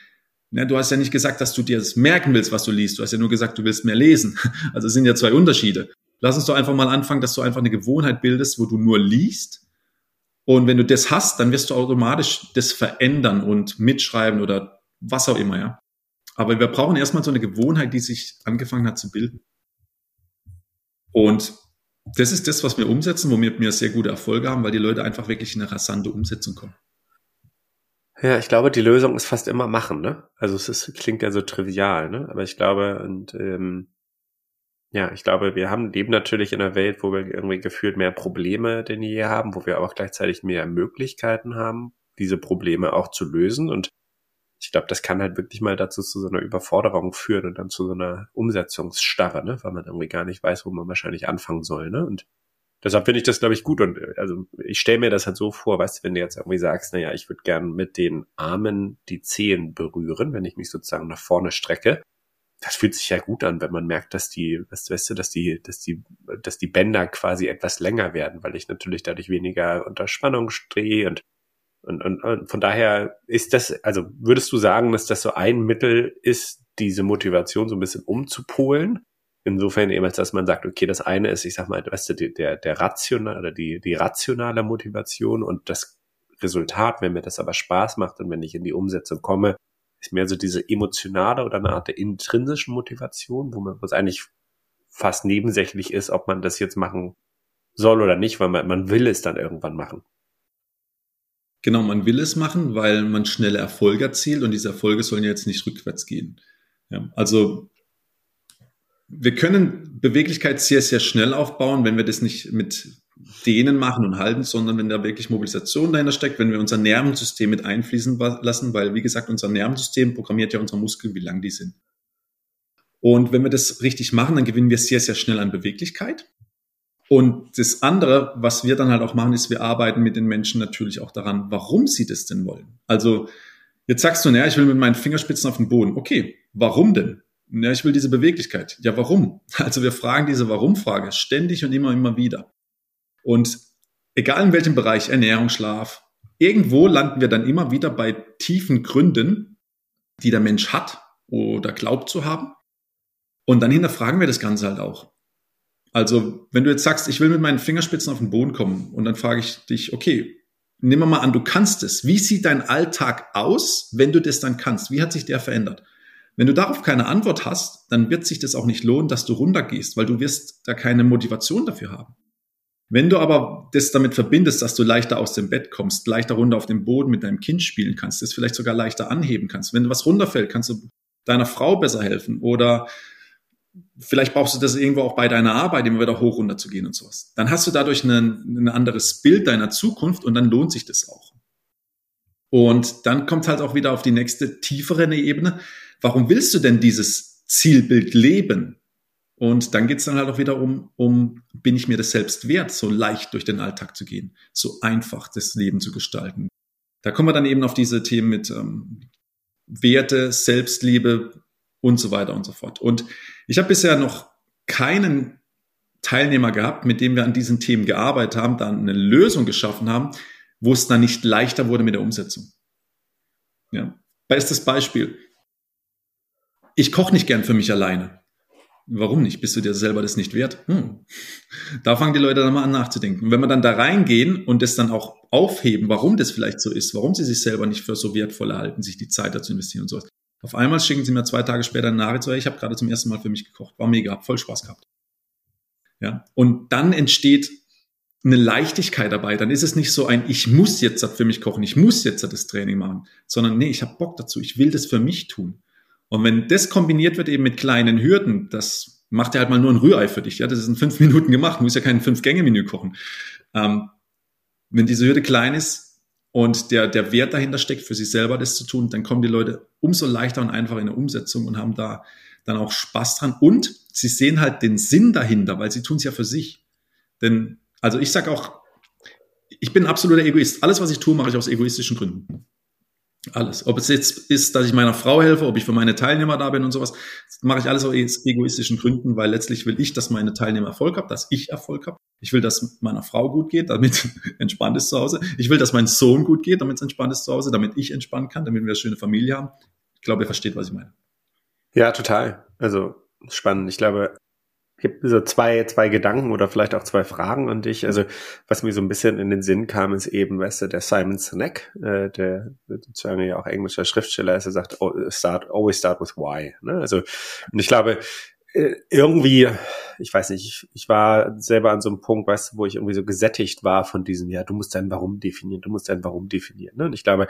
Ja, du hast ja nicht gesagt, dass du dir das merken willst, was du liest. Du hast ja nur gesagt, du willst mehr lesen. [laughs] Also es sind ja zwei Unterschiede. Lass uns doch einfach mal anfangen, dass du einfach eine Gewohnheit bildest, wo du nur liest. Und wenn du das hast, dann wirst du automatisch das verändern und mitschreiben oder was auch immer, ja. Aber wir brauchen erstmal so eine Gewohnheit, die sich angefangen hat zu bilden. Und das ist das, was wir umsetzen, womit wir sehr gute Erfolge haben, weil die Leute einfach wirklich in eine rasante Umsetzung kommen. Ja, ich glaube, die Lösung ist fast immer machen, ne? Also es ist, klingt ja so trivial, ne? Aber ich glaube, und ähm, ja, ich glaube, wir haben leben natürlich in einer Welt, wo wir irgendwie gefühlt mehr Probleme denn je haben, wo wir aber auch gleichzeitig mehr Möglichkeiten haben, diese Probleme auch zu lösen. Und ich glaube, das kann halt wirklich mal dazu zu so einer Überforderung führen und dann zu so einer Umsetzungsstarre, ne? Weil man irgendwie gar nicht weiß, wo man wahrscheinlich anfangen soll, ne? Und deshalb finde ich das, glaube ich, gut. Und äh, also ich stelle mir das halt so vor, weißt du, wenn du jetzt irgendwie sagst, naja, ich würde gern mit den Armen die Zehen berühren, wenn ich mich sozusagen nach vorne strecke. Das fühlt sich ja gut an, wenn man merkt, dass die, weißt du, dass die, dass die, dass die Bänder quasi etwas länger werden, weil ich natürlich dadurch weniger unter Spannung stehe und und, und, und von daher ist das, also würdest du sagen, dass das so ein Mittel ist, diese Motivation so ein bisschen umzupolen? Insofern eben, als dass man sagt, okay, das eine ist, ich sag mal, weißt du, der, der rational oder die, die rationale Motivation und das Resultat, wenn mir das aber Spaß macht und wenn ich in die Umsetzung komme, ist mehr so diese emotionale oder eine Art der intrinsischen Motivation, wo man was eigentlich fast nebensächlich ist, ob man das jetzt machen soll oder nicht, weil man, man will es dann irgendwann machen. Genau, man will es machen, weil man schnelle Erfolge erzielt und diese Erfolge sollen ja jetzt nicht rückwärts gehen. Ja, also wir können Beweglichkeit sehr, sehr schnell aufbauen, wenn wir das nicht mit dehnen machen und halten, sondern wenn da wirklich Mobilisation dahinter steckt, wenn wir unser Nervensystem mit einfließen lassen, weil wie gesagt, unser Nervensystem programmiert ja unsere Muskeln, wie lang die sind. Und wenn wir das richtig machen, dann gewinnen wir sehr, sehr schnell an Beweglichkeit. Und das andere, was wir dann halt auch machen, ist, wir arbeiten mit den Menschen natürlich auch daran, warum sie das denn wollen. Also jetzt sagst du, naja, ich will mit meinen Fingerspitzen auf den Boden. Okay, warum denn? Ja, ich will diese Beweglichkeit. Ja, warum? [laughs] Also wir fragen diese Warum-Frage ständig und immer, immer wieder. Und egal in welchem Bereich, Ernährung, Schlaf, irgendwo landen wir dann immer wieder bei tiefen Gründen, die der Mensch hat oder glaubt zu haben. Und dann hinterfragen wir das Ganze halt auch. Also, wenn du jetzt sagst, ich will mit meinen Fingerspitzen auf den Boden kommen und dann frage ich dich, okay, nimm mal an, du kannst es. Wie sieht dein Alltag aus, wenn du das dann kannst? Wie hat sich der verändert? Wenn du darauf keine Antwort hast, dann wird sich das auch nicht lohnen, dass du runtergehst, weil du wirst da keine Motivation dafür haben. Wenn du aber das damit verbindest, dass du leichter aus dem Bett kommst, leichter runter auf dem Boden mit deinem Kind spielen kannst, das vielleicht sogar leichter anheben kannst. Wenn du was runterfällt, kannst du deiner Frau besser helfen oder vielleicht brauchst du das irgendwo auch bei deiner Arbeit, immer wieder hoch runter zu gehen und sowas. Dann hast du dadurch ein, anderes Bild deiner Zukunft und dann lohnt sich das auch. Und dann kommt halt auch wieder auf die nächste tiefere Ebene. Warum willst du denn dieses Zielbild leben? Und dann geht's dann halt auch wieder um, um, bin ich mir das selbst wert, so leicht durch den Alltag zu gehen, so einfach das Leben zu gestalten. Da kommen wir dann eben auf diese Themen mit ähm, Werte, Selbstliebe und so weiter und so fort. Und ich habe bisher noch keinen Teilnehmer gehabt, mit dem wir an diesen Themen gearbeitet haben, dann eine Lösung geschaffen haben, wo es dann nicht leichter wurde mit der Umsetzung. Ja. Bestes Beispiel. Ich koche nicht gern für mich alleine. Warum nicht? Bist du dir selber das nicht wert? Hm. Da fangen die Leute dann mal an nachzudenken. Und wenn wir dann da reingehen und das dann auch aufheben, warum das vielleicht so ist, warum sie sich selber nicht für so wertvoll erhalten, sich die Zeit dazu investieren und sowas, auf einmal schicken sie mir zwei Tage später eine Nachricht, so, ich habe gerade zum ersten Mal für mich gekocht, war mega, voll Spaß gehabt. Ja, und dann entsteht eine Leichtigkeit dabei. Dann ist es nicht so ein, ich muss jetzt für mich kochen, ich muss jetzt das Training machen, sondern nee, ich habe Bock dazu, ich will das für mich tun. Und wenn das kombiniert wird eben mit kleinen Hürden, das macht ja halt mal nur ein Rührei für dich. Ja, das ist in fünf Minuten gemacht, du musst ja kein Fünf-Gänge-Menü kochen. Ähm, wenn diese Hürde klein ist, und der, der Wert dahinter steckt, für sich selber das zu tun, dann kommen die Leute umso leichter und einfacher in der Umsetzung und haben da dann auch Spaß dran. Und sie sehen halt den Sinn dahinter, weil sie tun es ja für sich. Denn, also ich sage auch, ich bin ein absoluter Egoist. Alles, was ich tue, mache ich aus egoistischen Gründen. Alles. Ob es jetzt ist, dass ich meiner Frau helfe, ob ich für meine Teilnehmer da bin und sowas, mache ich alles aus egoistischen Gründen, weil letztlich will ich, dass meine Teilnehmer Erfolg haben, dass ich Erfolg habe. Ich will, dass meiner Frau gut geht, damit [laughs] entspannt ist zu Hause. Ich will, dass mein Sohn gut geht, damit es entspannt ist zu Hause, damit ich entspannen kann, damit wir eine schöne Familie haben. Ich glaube, ihr versteht, was ich meine. Ja, total. Also spannend. Ich glaube, ich habe so zwei, zwei Gedanken oder vielleicht auch zwei Fragen an dich. Also was mir so ein bisschen in den Sinn kam, ist eben, weißt du, der Simon Sinek, äh, der sozusagen ja auch englischer Schriftsteller ist, er sagt, oh, start, always start with why. Ne? Also und ich glaube, äh, irgendwie, ich weiß nicht, ich, ich war selber an so einem Punkt, weißt du, wo ich irgendwie so gesättigt war von diesem, ja, du musst dein Warum definieren, du musst dein Warum definieren. Ne? Und ich glaube,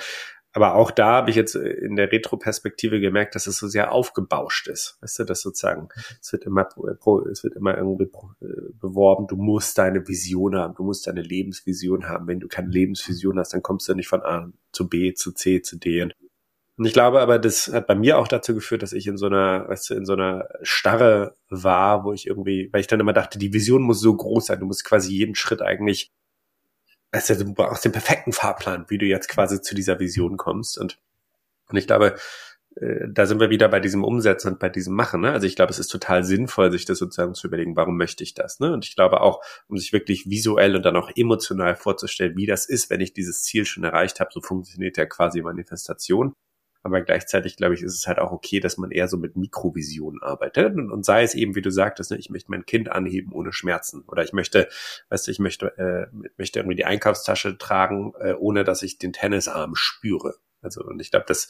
aber auch da habe ich jetzt äh, in der Retro-Perspektive gemerkt, dass es so sehr aufgebauscht ist. Weißt du, dass sozusagen, es wird immer, es wird immer irgendwie äh, beworben, du musst deine Vision haben, du musst deine Lebensvision haben. Wenn du keine Lebensvision hast, dann kommst du nicht von A zu B, zu C, zu D. Und ich glaube aber, das hat bei mir auch dazu geführt, dass ich in so einer, weißt du, in so einer Starre war, wo ich irgendwie, weil ich dann immer dachte, die Vision muss so groß sein, du musst quasi jeden Schritt eigentlich also du brauchst den perfekten Fahrplan, wie du jetzt quasi zu dieser Vision kommst. Und, und ich glaube, äh, da sind wir wieder bei diesem Umsetzen und bei diesem Machen. Ne? Also ich glaube, es ist total sinnvoll, sich das sozusagen zu überlegen, warum möchte ich das? Ne? Und ich glaube auch, um sich wirklich visuell und dann auch emotional vorzustellen, wie das ist, wenn ich dieses Ziel schon erreicht habe, so funktioniert ja quasi Manifestation. Aber gleichzeitig, glaube ich, ist es halt auch okay, dass man eher so mit Mikrovisionen arbeitet. Und, und sei es eben, wie du sagtest, ne, ich möchte mein Kind anheben ohne Schmerzen. Oder ich möchte, weißt du, ich möchte, äh, möchte irgendwie die Einkaufstasche tragen, äh, ohne dass ich den Tennisarm spüre. Also, und ich glaube, das,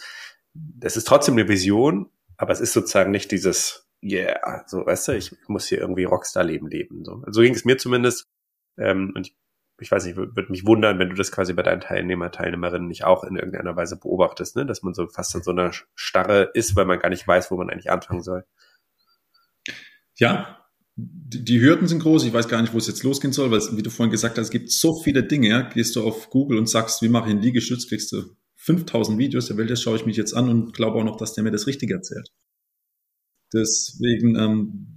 das ist trotzdem eine Vision, aber es ist sozusagen nicht dieses, yeah, so weißt du, ich muss hier irgendwie Rockstar-Leben leben. So, so ging es mir zumindest. Ähm, und ich, ich weiß nicht, würde mich wundern, wenn du das quasi bei deinen Teilnehmer, Teilnehmerinnen nicht auch in irgendeiner Weise beobachtest, ne? dass man so fast in so einer Starre ist, weil man gar nicht weiß, wo man eigentlich anfangen soll. Ja, die Hürden sind groß. Ich weiß gar nicht, wo es jetzt losgehen soll, weil, wie du vorhin gesagt hast, es gibt so viele Dinge. Ja? Gehst du auf Google und sagst, wie mache ich einen Liegestütz, kriegst du 5000 Videos. Der Welt, das schaue ich mich jetzt an und glaube auch noch, dass der mir das Richtige erzählt. Deswegen, ähm,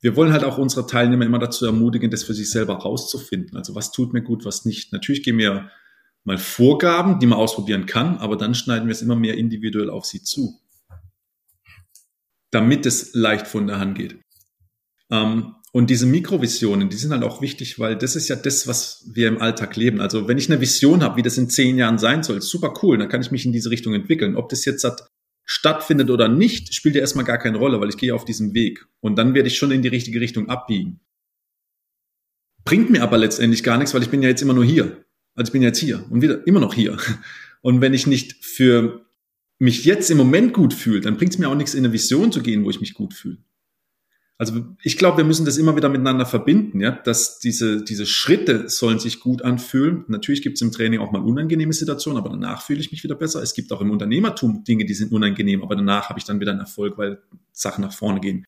wir wollen halt auch unsere Teilnehmer immer dazu ermutigen, das für sich selber rauszufinden. Also was tut mir gut, was nicht. Natürlich geben wir mal Vorgaben, die man ausprobieren kann, aber dann schneiden wir es immer mehr individuell auf sie zu. Damit es leicht von der Hand geht. Ähm, und diese Mikrovisionen, die sind halt auch wichtig, weil das ist ja das, was wir im Alltag leben. Also wenn ich eine Vision habe, wie das in zehn Jahren sein soll, super cool, dann kann ich mich in diese Richtung entwickeln. Ob das jetzt hat, stattfindet oder nicht, spielt ja erstmal gar keine Rolle, weil ich gehe auf diesem Weg. Und dann werde ich schon in die richtige Richtung abbiegen. Bringt mir aber letztendlich gar nichts, weil ich bin ja jetzt immer nur hier. Also ich bin jetzt hier und wieder immer noch hier. Und wenn ich nicht für mich jetzt im Moment gut fühle, dann bringt es mir auch nichts, in eine Vision zu gehen, wo ich mich gut fühle. Also ich glaube, wir müssen das immer wieder miteinander verbinden, ja, dass diese, diese Schritte sollen sich gut anfühlen. Natürlich gibt es im Training auch mal unangenehme Situationen, aber danach fühle ich mich wieder besser. Es gibt auch im Unternehmertum Dinge, die sind unangenehm, aber danach habe ich dann wieder einen Erfolg, weil Sachen nach vorne gehen.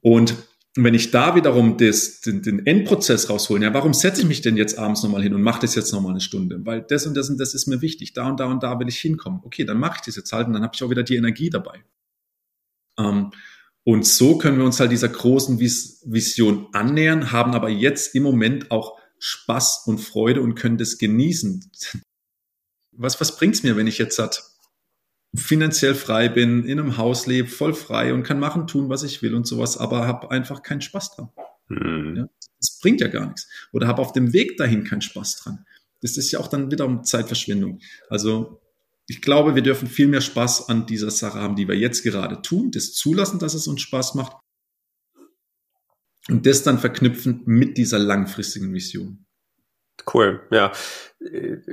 Und wenn ich da wiederum das, den, den Endprozess rausholen, ja, warum setze ich mich denn jetzt abends nochmal hin und mache das jetzt nochmal eine Stunde? Weil das und das und das ist mir wichtig. Da und da und da will ich hinkommen. Okay, dann mache ich das jetzt halt und dann habe ich auch wieder die Energie dabei. Ähm, und so können wir uns halt dieser großen Vis Vision annähern, haben aber jetzt im Moment auch Spaß und Freude und können das genießen. Was, was bringt's mir, wenn ich jetzt halt finanziell frei bin, in einem Haus lebe, voll frei und kann machen, tun, was ich will und sowas, aber habe einfach keinen Spaß dran. Mhm. Ja, das bringt ja gar nichts. Oder habe auf dem Weg dahin keinen Spaß dran. Das ist ja auch dann wiederum Zeitverschwendung. Also ich glaube, wir dürfen viel mehr Spaß an dieser Sache haben, die wir jetzt gerade tun, das zulassen, dass es uns Spaß macht und das dann verknüpfen mit dieser langfristigen Vision. Cool, ja,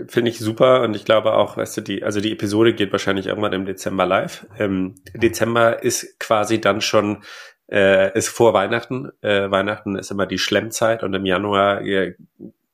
finde ich super und ich glaube auch, weißt du, die, also die Episode geht wahrscheinlich irgendwann im Dezember live. Ähm, Dezember ist quasi dann schon äh, ist vor Weihnachten. Äh, Weihnachten ist immer die Schlemmzeit und im Januar äh,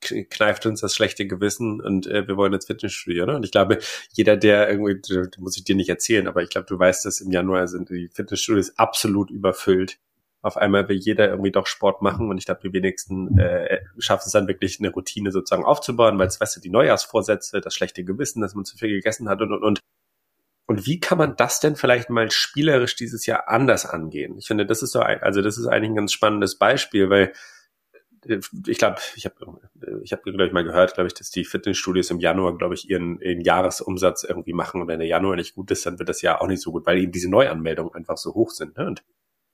kneift uns das schlechte Gewissen und äh, wir wollen ins Fitnessstudio. Ne? Und ich glaube, jeder, der irgendwie, muss ich dir nicht erzählen, aber ich glaube, du weißt, dass im Januar sind die Fitnessstudios absolut überfüllt. Auf einmal will jeder irgendwie doch Sport machen und ich glaube, die wenigsten äh, schaffen es dann wirklich eine Routine sozusagen aufzubauen, weil es, weißt du, die Neujahrsvorsätze, das schlechte Gewissen, dass man zu viel gegessen hat und und und. Und wie kann man das denn vielleicht mal spielerisch dieses Jahr anders angehen? Ich finde, das ist so, ein, also das ist eigentlich ein ganz spannendes Beispiel, weil ich glaube, ich habe ich hab, glaube ich, mal gehört, glaube ich, dass die Fitnessstudios im Januar, glaube ich, ihren, ihren Jahresumsatz irgendwie machen. Und wenn der Januar nicht gut ist, dann wird das Jahr auch nicht so gut, weil eben diese Neuanmeldungen einfach so hoch sind. Ne? Und,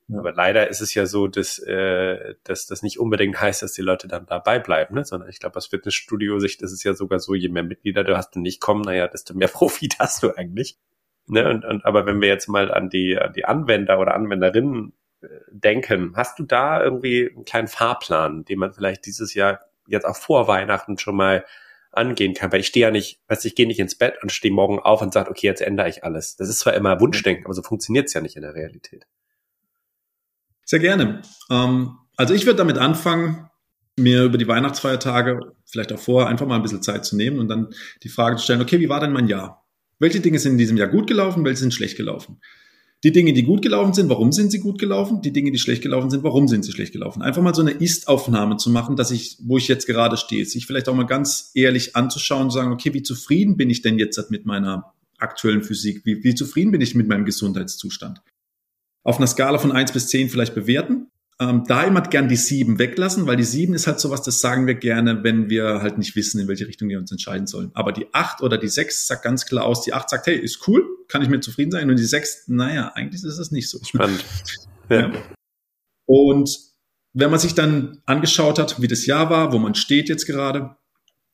ja. Aber leider ist es ja so, dass, äh, dass das nicht unbedingt heißt, dass die Leute dann dabei bleiben, ne? sondern ich glaube, aus Fitnessstudio-Sicht ist es ja sogar so, je mehr Mitglieder du hast und nicht kommen, naja, desto mehr [laughs] Profit hast du eigentlich. Ne? Und, und aber wenn wir jetzt mal an die, an die Anwender oder Anwenderinnen denken. Hast du da irgendwie einen kleinen Fahrplan, den man vielleicht dieses Jahr jetzt auch vor Weihnachten schon mal angehen kann? Weil ich stehe ja nicht, weißt ich gehe nicht ins Bett und stehe morgen auf und sage, okay, jetzt ändere ich alles. Das ist zwar immer Wunschdenken, aber so funktioniert es ja nicht in der Realität. Sehr gerne. Ähm, also ich würde damit anfangen, mir über die Weihnachtsfeiertage, vielleicht auch vorher, einfach mal ein bisschen Zeit zu nehmen und dann die Frage zu stellen, okay, wie war denn mein Jahr? Welche Dinge sind in diesem Jahr gut gelaufen, welche sind schlecht gelaufen? Die Dinge, die gut gelaufen sind, warum sind sie gut gelaufen? Die Dinge, die schlecht gelaufen sind, warum sind sie schlecht gelaufen? Einfach mal so eine Ist-Aufnahme zu machen, dass ich, wo ich jetzt gerade stehe, sich vielleicht auch mal ganz ehrlich anzuschauen und sagen, okay, wie zufrieden bin ich denn jetzt mit meiner aktuellen Physik? Wie, wie zufrieden bin ich mit meinem Gesundheitszustand? Auf einer Skala von eins bis zehn vielleicht bewerten ähm, da immer gern die sieben weglassen, weil die sieben ist halt sowas, das sagen wir gerne, wenn wir halt nicht wissen, in welche Richtung wir uns entscheiden sollen. Aber die acht oder die sechs sagt ganz klar aus, die acht sagt, hey, ist cool, kann ich mir zufrieden sein. Und die sechs, naja, eigentlich ist es nicht so. Spannend. [laughs] Ja. Und wenn man sich dann angeschaut hat, wie das Jahr war, wo man steht jetzt gerade,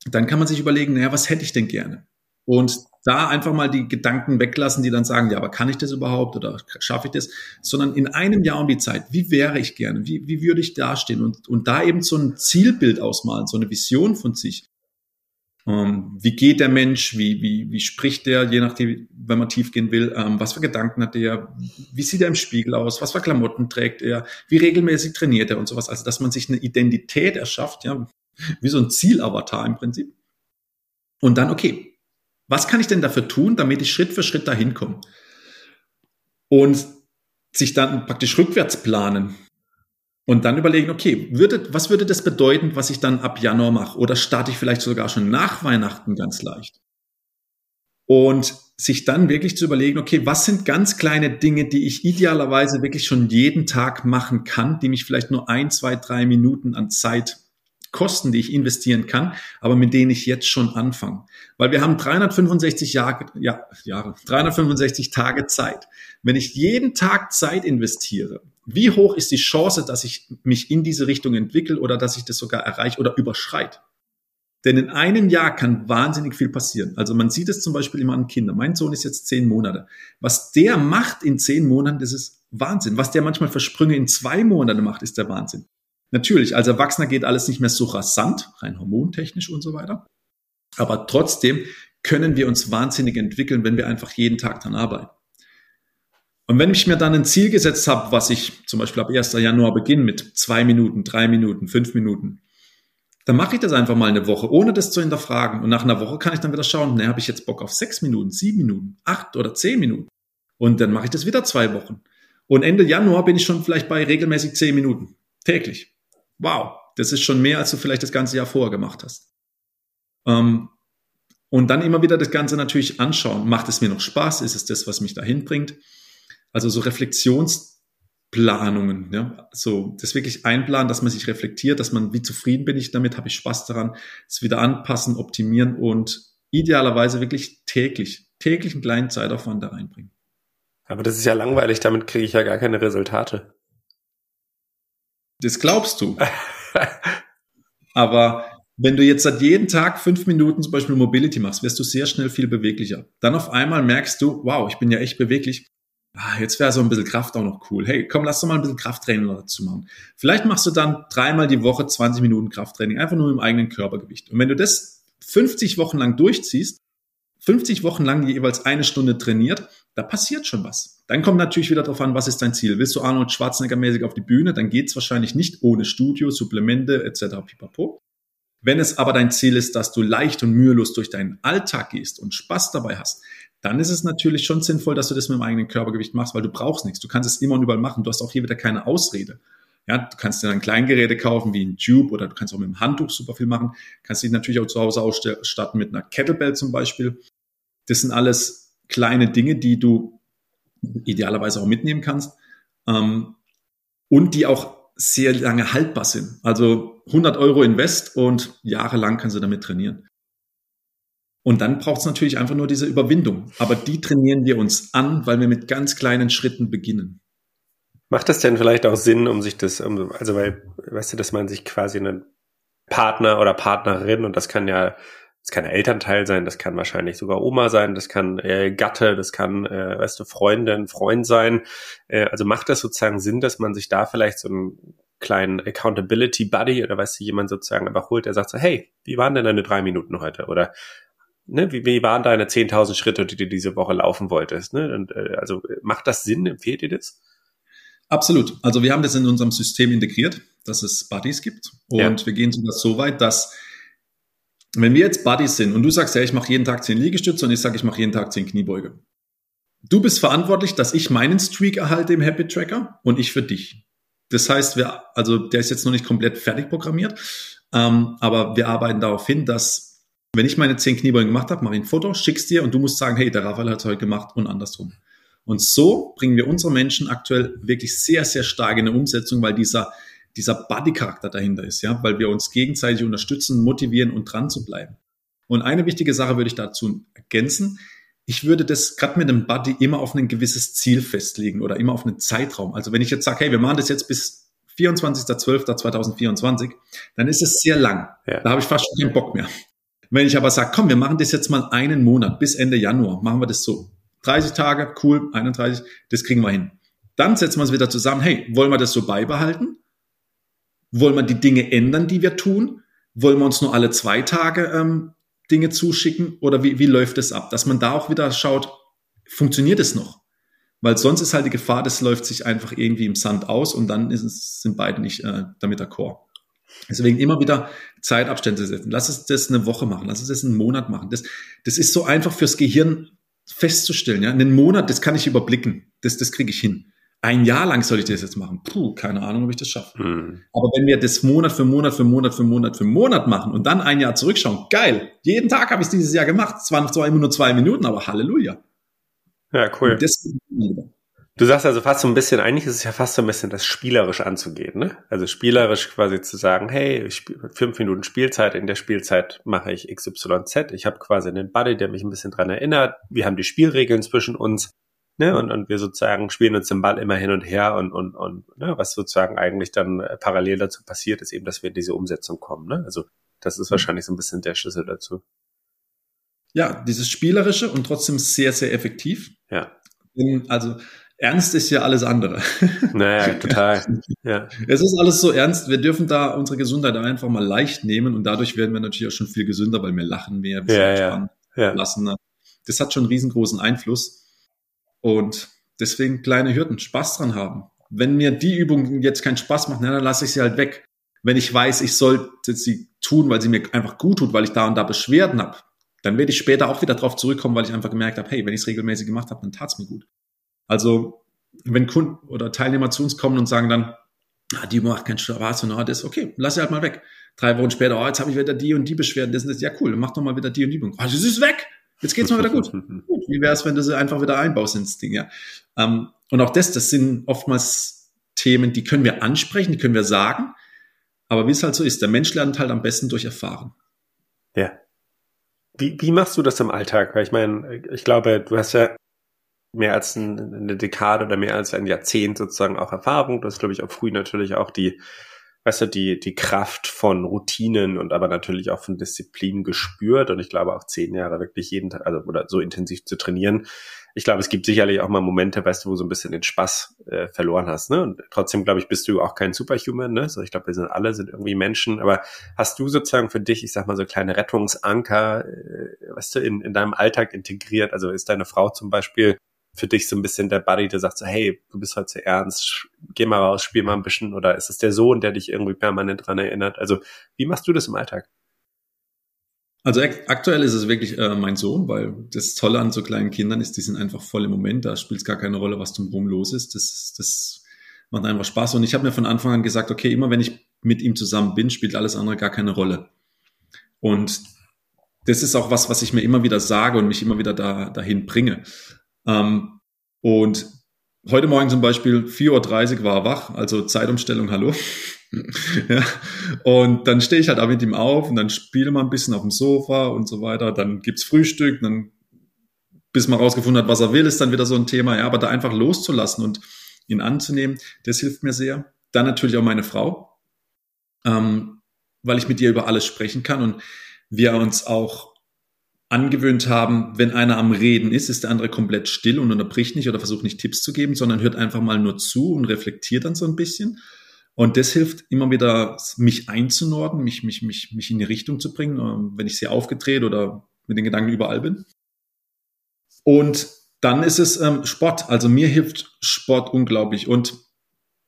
dann kann man sich überlegen, naja, was hätte ich denn gerne? Und da einfach mal die Gedanken weglassen, die dann sagen, ja, aber kann ich das überhaupt oder schaffe ich das? Sondern in einem Jahr um die Zeit, wie wäre ich gerne? Wie, wie würde ich dastehen? Und, und da eben so ein Zielbild ausmalen, so eine Vision von sich. Ähm, wie geht der Mensch? Wie, wie, wie spricht der, je nachdem, wenn man tief gehen will? Ähm, was für Gedanken hat der? Wie sieht er im Spiegel aus? Was für Klamotten trägt er? Wie regelmäßig trainiert er und sowas? Also, dass man sich eine Identität erschafft, ja, wie so ein Zielavatar im Prinzip. Und dann, okay, was kann ich denn dafür tun, damit ich Schritt für Schritt dahin komme? Und sich dann praktisch rückwärts planen. Und dann überlegen, okay, würde, was würde das bedeuten, was ich dann ab Januar mache? Oder starte ich vielleicht sogar schon nach Weihnachten ganz leicht? Und sich dann wirklich zu überlegen, okay, was sind ganz kleine Dinge, die ich idealerweise wirklich schon jeden Tag machen kann, die mich vielleicht nur ein, zwei, drei Minuten an Zeit kosten, die ich investieren kann, aber mit denen ich jetzt schon anfange. Weil wir haben 365 Jahre, ja, Jahre, 365 Tage Zeit. Wenn ich jeden Tag Zeit investiere, wie hoch ist die Chance, dass ich mich in diese Richtung entwickle oder dass ich das sogar erreiche oder überschreite? Denn in einem Jahr kann wahnsinnig viel passieren. Also man sieht es zum Beispiel immer an Kindern. Mein Sohn ist jetzt zehn Monate. Was der macht in zehn Monaten, das ist Wahnsinn. Was der manchmal für Sprünge in zwei Monaten macht, ist der Wahnsinn. Natürlich, als Erwachsener geht alles nicht mehr so rasant, rein hormontechnisch und so weiter. Aber trotzdem können wir uns wahnsinnig entwickeln, wenn wir einfach jeden Tag dran arbeiten. Und wenn ich mir dann ein Ziel gesetzt habe, was ich zum Beispiel ab 1. Januar beginne mit zwei Minuten, drei Minuten, fünf Minuten, dann mache ich das einfach mal eine Woche, ohne das zu hinterfragen. Und nach einer Woche kann ich dann wieder schauen, ne, habe ich jetzt Bock auf sechs Minuten, sieben Minuten, acht oder zehn Minuten. Und dann mache ich das wieder zwei Wochen. Und Ende Januar bin ich schon vielleicht bei regelmäßig zehn Minuten täglich. Wow, das ist schon mehr, als du vielleicht das ganze Jahr vorher gemacht hast. Ähm, und dann immer wieder das Ganze natürlich anschauen. Macht es mir noch Spaß? Ist es das, was mich dahin bringt? Also so Reflexionsplanungen, ja, so das wirklich einplanen, dass man sich reflektiert, dass man, wie zufrieden bin ich damit, habe ich Spaß daran, es wieder anpassen, optimieren und idealerweise wirklich täglich, täglich einen kleinen Zeitaufwand da reinbringen. Aber das ist ja langweilig, damit kriege ich ja gar keine Resultate. Das glaubst du. [laughs] Aber wenn du jetzt seit jeden Tag fünf Minuten zum Beispiel Mobility machst, wirst du sehr schnell viel beweglicher. Dann auf einmal merkst du, wow, ich bin ja echt beweglich ah, jetzt wäre so ein bisschen Kraft auch noch cool. Hey, komm, lass doch mal ein bisschen Krafttraining dazu machen. Vielleicht machst du dann dreimal die Woche 20 Minuten Krafttraining, einfach nur im eigenen Körpergewicht. Und wenn du das 50 Wochen lang durchziehst, 50 Wochen lang jeweils eine Stunde trainiert, da passiert schon was. Dann kommt natürlich wieder darauf an, was ist dein Ziel? Willst du Arnold Schwarzenegger-mäßig auf die Bühne? Dann geht's wahrscheinlich nicht ohne Studio, Supplemente etc. pipapo. Wenn es aber dein Ziel ist, dass du leicht und mühelos durch deinen Alltag gehst und Spaß dabei hast, dann ist es natürlich schon sinnvoll, dass du das mit dem eigenen Körpergewicht machst, weil du brauchst nichts. Du kannst es immer und überall machen. Du hast auch hier wieder keine Ausrede. Ja, du kannst dir dann Kleingeräte kaufen wie ein Tube oder du kannst auch mit dem Handtuch super viel machen. Kannst dich natürlich auch zu Hause ausstatten mit einer Kettlebell zum Beispiel. Das sind alles kleine Dinge, die du idealerweise auch mitnehmen kannst ähm, und die auch sehr lange haltbar sind. Also 100 Euro Invest und jahrelang kannst du damit trainieren. Und dann braucht es natürlich einfach nur diese Überwindung. Aber die trainieren wir uns an, weil wir mit ganz kleinen Schritten beginnen. Macht das denn vielleicht auch Sinn, um sich das, also weil, weißt du, dass man sich quasi einen Partner oder Partnerin, und das kann ja, das kann Elternteil sein, das kann wahrscheinlich sogar Oma sein, das kann äh, Gatte, das kann, äh, weißt du, Freundin, Freund sein. Äh, also macht das sozusagen Sinn, dass man sich da vielleicht so einen kleinen Accountability Buddy oder weißt du, jemand sozusagen einfach holt, der sagt so, hey, wie waren denn deine drei Minuten heute? Oder ne, wie, wie waren deine 10.000 Schritte, die du diese Woche laufen wolltest? Ne? Und, äh, also macht das Sinn? Empfehlt ihr das? Absolut. Also wir haben das in unserem System integriert, dass es Buddies gibt. Und ja. wir gehen sogar so weit, dass wenn wir jetzt Buddies sind und du sagst, ja, ich mache jeden Tag 10 Liegestütze und ich sage, ich mache jeden Tag 10 Kniebeuge. Du bist verantwortlich, dass ich meinen Streak erhalte im Habit Tracker und ich für dich. Das heißt, wir, also der ist jetzt noch nicht komplett fertig programmiert, ähm, aber wir arbeiten darauf hin, dass wenn ich meine zehn Kniebeugen gemacht habe, mache ich ein Foto, schick's dir und du musst sagen, hey, der Raphael hat es heute gemacht und andersrum. Und so bringen wir unsere Menschen aktuell wirklich sehr, sehr stark in eine Umsetzung, weil dieser, dieser Buddy-Charakter dahinter ist, ja, weil wir uns gegenseitig unterstützen, motivieren und dran zu bleiben. Und eine wichtige Sache würde ich dazu ergänzen. Ich würde das gerade mit einem Buddy immer auf ein gewisses Ziel festlegen oder immer auf einen Zeitraum. Also wenn ich jetzt sage, hey, wir machen das jetzt bis 24.12.2024, dann ist es sehr lang. Ja. Da habe ich fast schon keinen Bock mehr. Wenn ich aber sage, komm, wir machen das jetzt mal einen Monat bis Ende Januar, machen wir das so. 30 Tage, cool, 31, das kriegen wir hin. Dann setzen wir uns wieder zusammen, hey, wollen wir das so beibehalten? Wollen wir die Dinge ändern, die wir tun? Wollen wir uns nur alle zwei Tage ähm, Dinge zuschicken oder wie, wie läuft es ab? Dass man da auch wieder schaut, funktioniert es noch? Weil sonst ist halt die Gefahr, das läuft sich einfach irgendwie im Sand aus und dann es, sind beide nicht äh, damit d'accord. Deswegen immer wieder Zeitabstände setzen. Lass es das eine Woche machen, lass es das einen Monat machen. Das, das ist so einfach fürs Gehirn festzustellen. Ja? Einen Monat, das kann ich überblicken. Das, das kriege ich hin. Ein Jahr lang soll ich das jetzt machen. Puh, keine Ahnung, ob ich das schaffe. Mhm. Aber wenn wir das Monat für Monat für Monat für Monat für Monat machen und dann ein Jahr zurückschauen, geil. Jeden Tag habe ich es dieses Jahr gemacht. Zwar, zwar immer nur zwei Minuten, aber Halleluja. Ja, cool. Du sagst also fast so ein bisschen, eigentlich ist es ja fast so ein bisschen das spielerisch anzugehen, ne? Also spielerisch quasi zu sagen, hey, fünf Minuten Spielzeit, in der Spielzeit mache ich XYZ. Ich habe quasi einen Buddy, der mich ein bisschen dran erinnert. Wir haben die Spielregeln zwischen uns, ne? Und, und wir sozusagen spielen uns den Ball immer hin und her und, und, und ne? was sozusagen eigentlich dann äh, parallel dazu passiert, ist eben, dass wir in diese Umsetzung kommen, ne? Also das ist wahrscheinlich so ein bisschen der Schlüssel dazu. Ja, dieses Spielerische und trotzdem sehr, sehr effektiv. Ja. Also ernst ist ja alles andere. [laughs] Naja, total. Ja. Es ist alles so ernst. Wir dürfen da unsere Gesundheit einfach mal leicht nehmen und dadurch werden wir natürlich auch schon viel gesünder, weil wir lachen mehr, wir ja, ja. ja. lassen. Das hat schon einen riesengroßen Einfluss. Und deswegen kleine Hürden, Spaß dran haben. Wenn mir die Übung jetzt keinen Spaß macht, dann lasse ich sie halt weg. Wenn ich weiß, ich sollte sie tun, weil sie mir einfach gut tut, weil ich da und da Beschwerden habe, dann werde ich später auch wieder drauf zurückkommen, weil ich einfach gemerkt habe, hey, wenn ich es regelmäßig gemacht habe, dann tat es mir gut. Also wenn Kunden oder Teilnehmer zu uns kommen und sagen dann, ah, die macht keinen Spaß und ah, das okay, lass sie halt mal weg. Drei Wochen später, oh, jetzt habe ich wieder die und die Beschwerden, das ist ja cool, mach doch mal wieder die und die. Oh, das ist weg, jetzt geht's mal wieder gut. [laughs] gut wie wäre es, wenn du sie einfach wieder einbaust ins Ding, ja. Ähm, und auch das, das sind oftmals Themen, die können wir ansprechen, die können wir sagen, aber wie es halt so ist, der Mensch lernt halt am besten durch Erfahren. Ja. Wie, wie machst du das im Alltag? Weil ich meine, ich glaube, du hast ja mehr als eine Dekade oder mehr als ein Jahrzehnt sozusagen auch Erfahrung. Du hast, glaube ich, auch früh natürlich auch die, weißt du, die, die Kraft von Routinen und aber natürlich auch von Disziplin gespürt. Und ich glaube auch zehn Jahre wirklich jeden Tag, also oder so intensiv zu trainieren, ich glaube, es gibt sicherlich auch mal Momente, weißt du, wo so ein bisschen den Spaß äh, verloren hast, ne? Und trotzdem, glaube ich, bist du auch kein Superhuman, ne? So, ich glaube, wir sind alle sind irgendwie Menschen. Aber hast du sozusagen für dich, ich sag mal, so kleine Rettungsanker, äh, weißt du, in, in deinem Alltag integriert? Also ist deine Frau zum Beispiel für dich so ein bisschen der Buddy, der sagt so, hey, du bist heute zu ernst, geh mal raus, spiel mal ein bisschen, oder ist es der Sohn, der dich irgendwie permanent dran erinnert? Also, wie machst du das im Alltag? Also aktuell ist es wirklich äh, mein Sohn, weil das Tolle an so kleinen Kindern ist, die sind einfach voll im Moment, da spielt es gar keine Rolle, was drumherum los ist. Das, das macht einfach Spaß. Und ich habe mir von Anfang an gesagt, okay, immer wenn ich mit ihm zusammen bin, spielt alles andere gar keine Rolle. Und das ist auch was, was ich mir immer wieder sage und mich immer wieder da, dahin bringe. Ähm, und heute Morgen zum Beispiel 4.30 Uhr war er wach, also Zeitumstellung, hallo. [laughs] ja. Und dann stehe ich halt auch mit ihm auf und dann spiele mal ein bisschen auf dem Sofa und so weiter. Dann gibt's Frühstück, dann bis man rausgefunden hat, was er will, ist dann wieder so ein Thema. Ja, aber da einfach loszulassen und ihn anzunehmen, das hilft mir sehr. Dann natürlich auch meine Frau, ähm, weil ich mit ihr über alles sprechen kann und wir uns auch angewöhnt haben, wenn einer am Reden ist, ist der andere komplett still und unterbricht nicht oder versucht nicht Tipps zu geben, sondern hört einfach mal nur zu und reflektiert dann so ein bisschen. Und das hilft immer wieder, mich einzunorden, mich, mich, mich, mich in die Richtung zu bringen, ähm, wenn ich sehr aufgedreht oder mit den Gedanken überall bin. Und dann ist es ähm, Sport. Also mir hilft Sport unglaublich. Und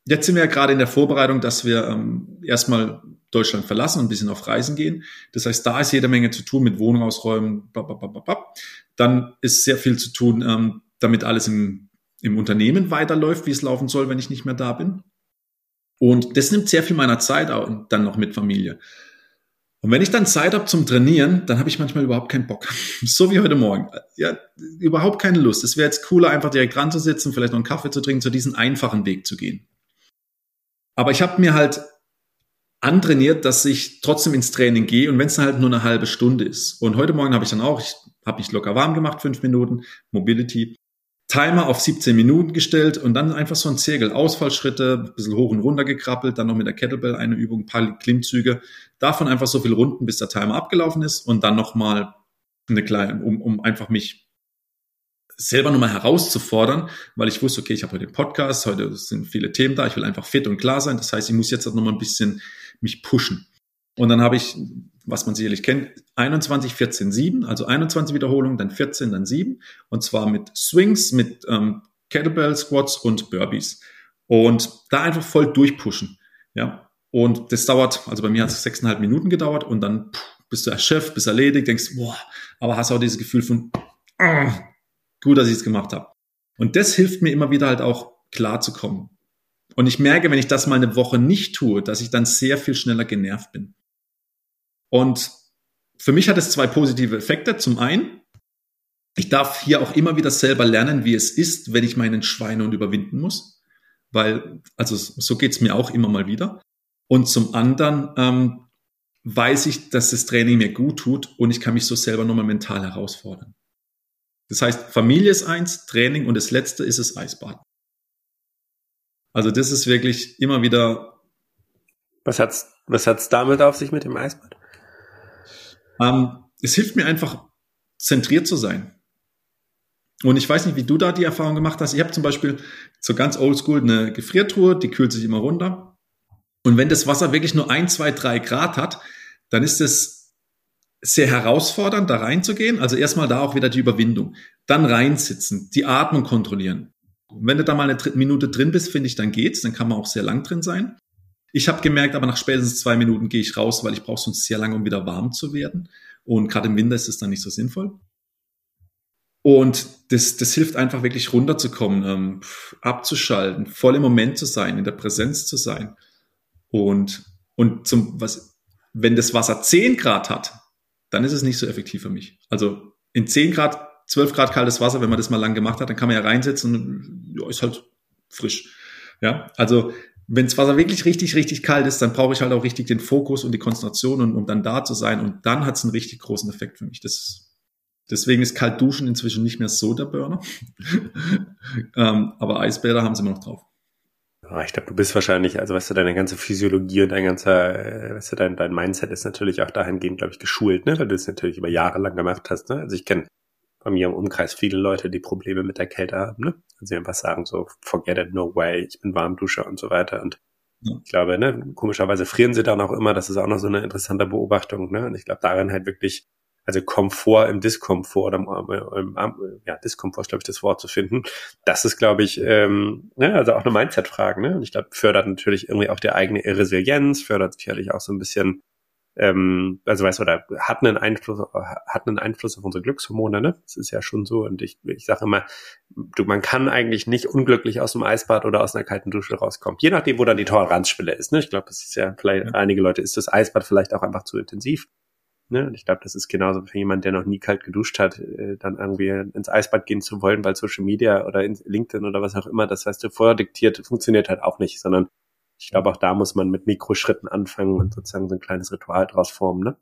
jetzt sind wir ja gerade in der Vorbereitung, dass wir ähm, erstmal Deutschland verlassen und ein bisschen auf Reisen gehen. Das heißt, da ist jede Menge zu tun mit Wohnung ausräumen. Dann ist sehr viel zu tun, ähm, damit alles im, im Unternehmen weiterläuft, wie es laufen soll, wenn ich nicht mehr da bin. Und das nimmt sehr viel meiner Zeit und dann noch mit Familie. Und wenn ich dann Zeit habe zum Trainieren, dann habe ich manchmal überhaupt keinen Bock. [laughs] so wie heute Morgen. Ja, überhaupt keine Lust. Es wäre jetzt cooler, einfach direkt ranzusitzen, vielleicht noch einen Kaffee zu trinken, zu diesem einfachen Weg zu gehen. Aber ich habe mir halt antrainiert, dass ich trotzdem ins Training gehe und wenn es halt nur eine halbe Stunde ist. Und heute Morgen habe ich dann auch, ich habe mich locker warm gemacht, fünf Minuten, Mobility. Timer auf 17 Minuten gestellt und dann einfach so ein Zirkel. Ausfallschritte, ein bisschen hoch und runter gekrabbelt, dann noch mit der Kettlebell eine Übung, ein paar Klimmzüge. Davon einfach so viel Runden, bis der Timer abgelaufen ist und dann nochmal eine kleine, um, um einfach mich selber nochmal herauszufordern, weil ich wusste, okay, ich habe heute den Podcast, heute sind viele Themen da, ich will einfach fit und klar sein. Das heißt, ich muss jetzt auch nochmal ein bisschen mich pushen. Und dann habe ich was man sicherlich kennt, 21, 14, 7, also 21 Wiederholungen, dann 14, dann 7. Und zwar mit Swings, mit ähm, Kettlebell Squats und Burpees. Und da einfach voll durchpushen. Ja. Und das dauert, also bei mir hat es sechseinhalb Minuten gedauert und dann pff, bist du erschöpft, bist erledigt, denkst, boah, aber hast auch dieses Gefühl von, ah, gut, dass ich es gemacht habe. Und das hilft mir immer wieder halt auch klar zu kommen. Und ich merke, wenn ich das mal eine Woche nicht tue, dass ich dann sehr viel schneller genervt bin. Und für mich hat es zwei positive Effekte. Zum einen, ich darf hier auch immer wieder selber lernen, wie es ist, wenn ich meinen Schweinehund überwinden muss. Weil, also so geht's mir auch immer mal wieder. Und zum anderen ähm, weiß ich, dass das Training mir gut tut und ich kann mich so selber nochmal mental herausfordern. Das heißt, Familie ist eins, Training und das letzte ist das Eisbaden. Also das ist wirklich immer wieder. Was hat's, was hat's damit auf sich mit dem Eisbad? Ähm, es hilft mir einfach, zentriert zu sein. Und ich weiß nicht, wie du da die Erfahrung gemacht hast. Ich habe zum Beispiel so ganz oldschool eine Gefriertruhe, die kühlt sich immer runter. Und wenn das Wasser wirklich nur ein, zwei, drei Grad hat, dann ist es sehr herausfordernd, da reinzugehen. Also erstmal da auch wieder die Überwindung. Dann reinsitzen, die Atmung kontrollieren. Wenn du da mal eine Minute drin bist, finde ich, dann geht's. Dann kann man auch sehr lang drin sein. Ich habe gemerkt, aber nach spätestens zwei Minuten gehe ich raus, weil ich brauche sonst sehr lange, um wieder warm zu werden. Und gerade im Winter ist es dann nicht so sinnvoll. Und das, das hilft einfach wirklich runterzukommen, ähm, abzuschalten, voll im Moment zu sein, in der Präsenz zu sein. Und, und zum, was, wenn das Wasser 10 Grad hat, dann ist es nicht so effektiv für mich. Also in 10 Grad 12 Grad kaltes Wasser, wenn man das mal lang gemacht hat, dann kann man ja reinsetzen und ja, ist halt frisch. Ja, also wenn das Wasser wirklich richtig, richtig kalt ist, dann brauche ich halt auch richtig den Fokus und die Konzentration, und, um dann da zu sein. Und dann hat es einen richtig großen Effekt für mich. Das, deswegen ist kalt duschen inzwischen nicht mehr so der Burner. [laughs] ähm, aber Eisbäder haben sie immer noch drauf. Ich glaube, du bist wahrscheinlich, also weißt du, deine ganze Physiologie und dein ganzer, äh, weißt du, dein, dein Mindset ist natürlich auch dahingehend, glaube ich, geschult, ne? Weil du es natürlich über Jahre lang gemacht hast, ne? Also ich kenne bei mir im Umkreis viele Leute, die Probleme mit der Kälte haben, ne? Also einfach sagen so, forget it, no way, ich bin Warmduscher und so weiter. Und ja. ich glaube, ne, komischerweise frieren sie dann auch immer, das ist auch noch so eine interessante Beobachtung, ne? Und ich glaube, darin halt wirklich, also Komfort im Diskomfort oder im, im, ja, Diskomfort ist, glaube ich, das Wort zu finden. Das ist, glaube ich, ähm, ne, also auch eine Mindset-Frage, ne? Und ich glaube, fördert natürlich irgendwie auch die eigene Resilienz, fördert sicherlich auch so ein bisschen ähm, also weißt du, oder hat einen Einfluss, hat einen Einfluss auf unsere Glückshormone, ne? Das ist ja schon so. Und ich, ich sage immer, du, man kann eigentlich nicht unglücklich aus dem Eisbad oder aus einer kalten Dusche rauskommen. Je nachdem, wo dann die Toleranzschwelle ist. Ne? Ich glaube, das ist ja vielleicht, ja. einige Leute ist das Eisbad vielleicht auch einfach zu intensiv. Ne? Und ich glaube, das ist genauso für jemand, der noch nie kalt geduscht hat, äh, dann irgendwie ins Eisbad gehen zu wollen, weil Social Media oder in LinkedIn oder was auch immer, das heißt, du vordiktiert, funktioniert halt auch nicht, sondern ich glaube, auch da muss man mit Mikroschritten anfangen und sozusagen so ein kleines Ritual draus formen, ne?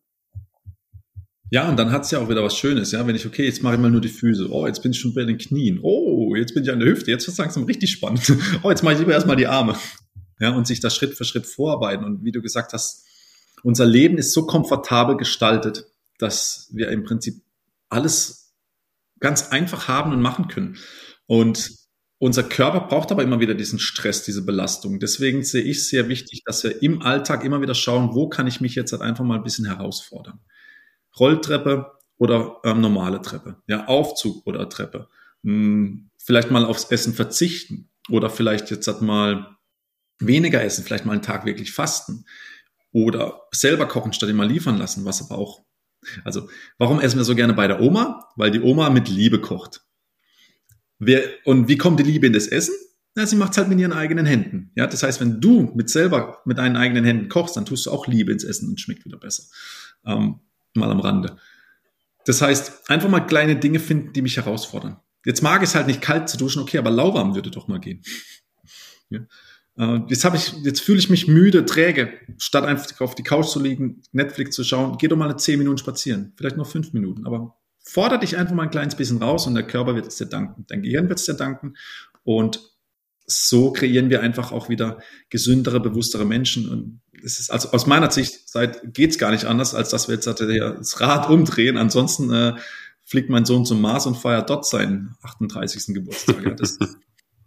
Ja, und dann hat's ja auch wieder was Schönes, ja, wenn ich, okay, jetzt mache ich mal nur die Füße. Oh, jetzt bin ich schon bei den Knien. Oh, jetzt bin ich an der Hüfte. Jetzt wird's langsam richtig spannend. [laughs] Oh, jetzt mache ich lieber erstmal die Arme. Ja, und sich da Schritt für Schritt vorarbeiten. Und wie du gesagt hast, unser Leben ist so komfortabel gestaltet, dass wir im Prinzip alles ganz einfach haben und machen können. Und unser Körper braucht aber immer wieder diesen Stress, diese Belastung. Deswegen sehe ich sehr wichtig, dass wir im Alltag immer wieder schauen, wo kann ich mich jetzt halt einfach mal ein bisschen herausfordern. Rolltreppe oder ähm, normale Treppe, ja, Aufzug oder Treppe. Hm, vielleicht mal aufs Essen verzichten oder vielleicht jetzt halt mal weniger essen, vielleicht mal einen Tag wirklich fasten oder selber kochen statt immer liefern lassen, was aber auch also, warum essen wir so gerne bei der Oma? Weil die Oma mit Liebe kocht. Wer, und wie kommt die Liebe in das Essen? Na, sie macht es halt mit ihren eigenen Händen. Ja, das heißt, wenn du mit selber mit deinen eigenen Händen kochst, dann tust du auch Liebe ins Essen und schmeckt wieder besser. Ähm, mal am Rande. Das heißt, einfach mal kleine Dinge finden, die mich herausfordern. Jetzt mag es halt nicht kalt zu duschen, okay, aber lauwarm würde doch mal gehen. Ja. Äh, jetzt habe ich, jetzt fühle ich mich müde, träge, statt einfach auf die Couch zu liegen, Netflix zu schauen, geh doch mal eine zehn Minuten spazieren, vielleicht nur fünf Minuten, aber Forder dich einfach mal ein kleines bisschen raus und der Körper wird es dir danken. Dein Gehirn wird es dir danken. Und so kreieren wir einfach auch wieder gesündere, bewusstere Menschen. Und es ist also aus meiner Sicht geht es gar nicht anders, als dass wir jetzt das Rad umdrehen. Ansonsten äh, fliegt mein Sohn zum Mars und feiert dort seinen 38. Geburtstag. Ja, das,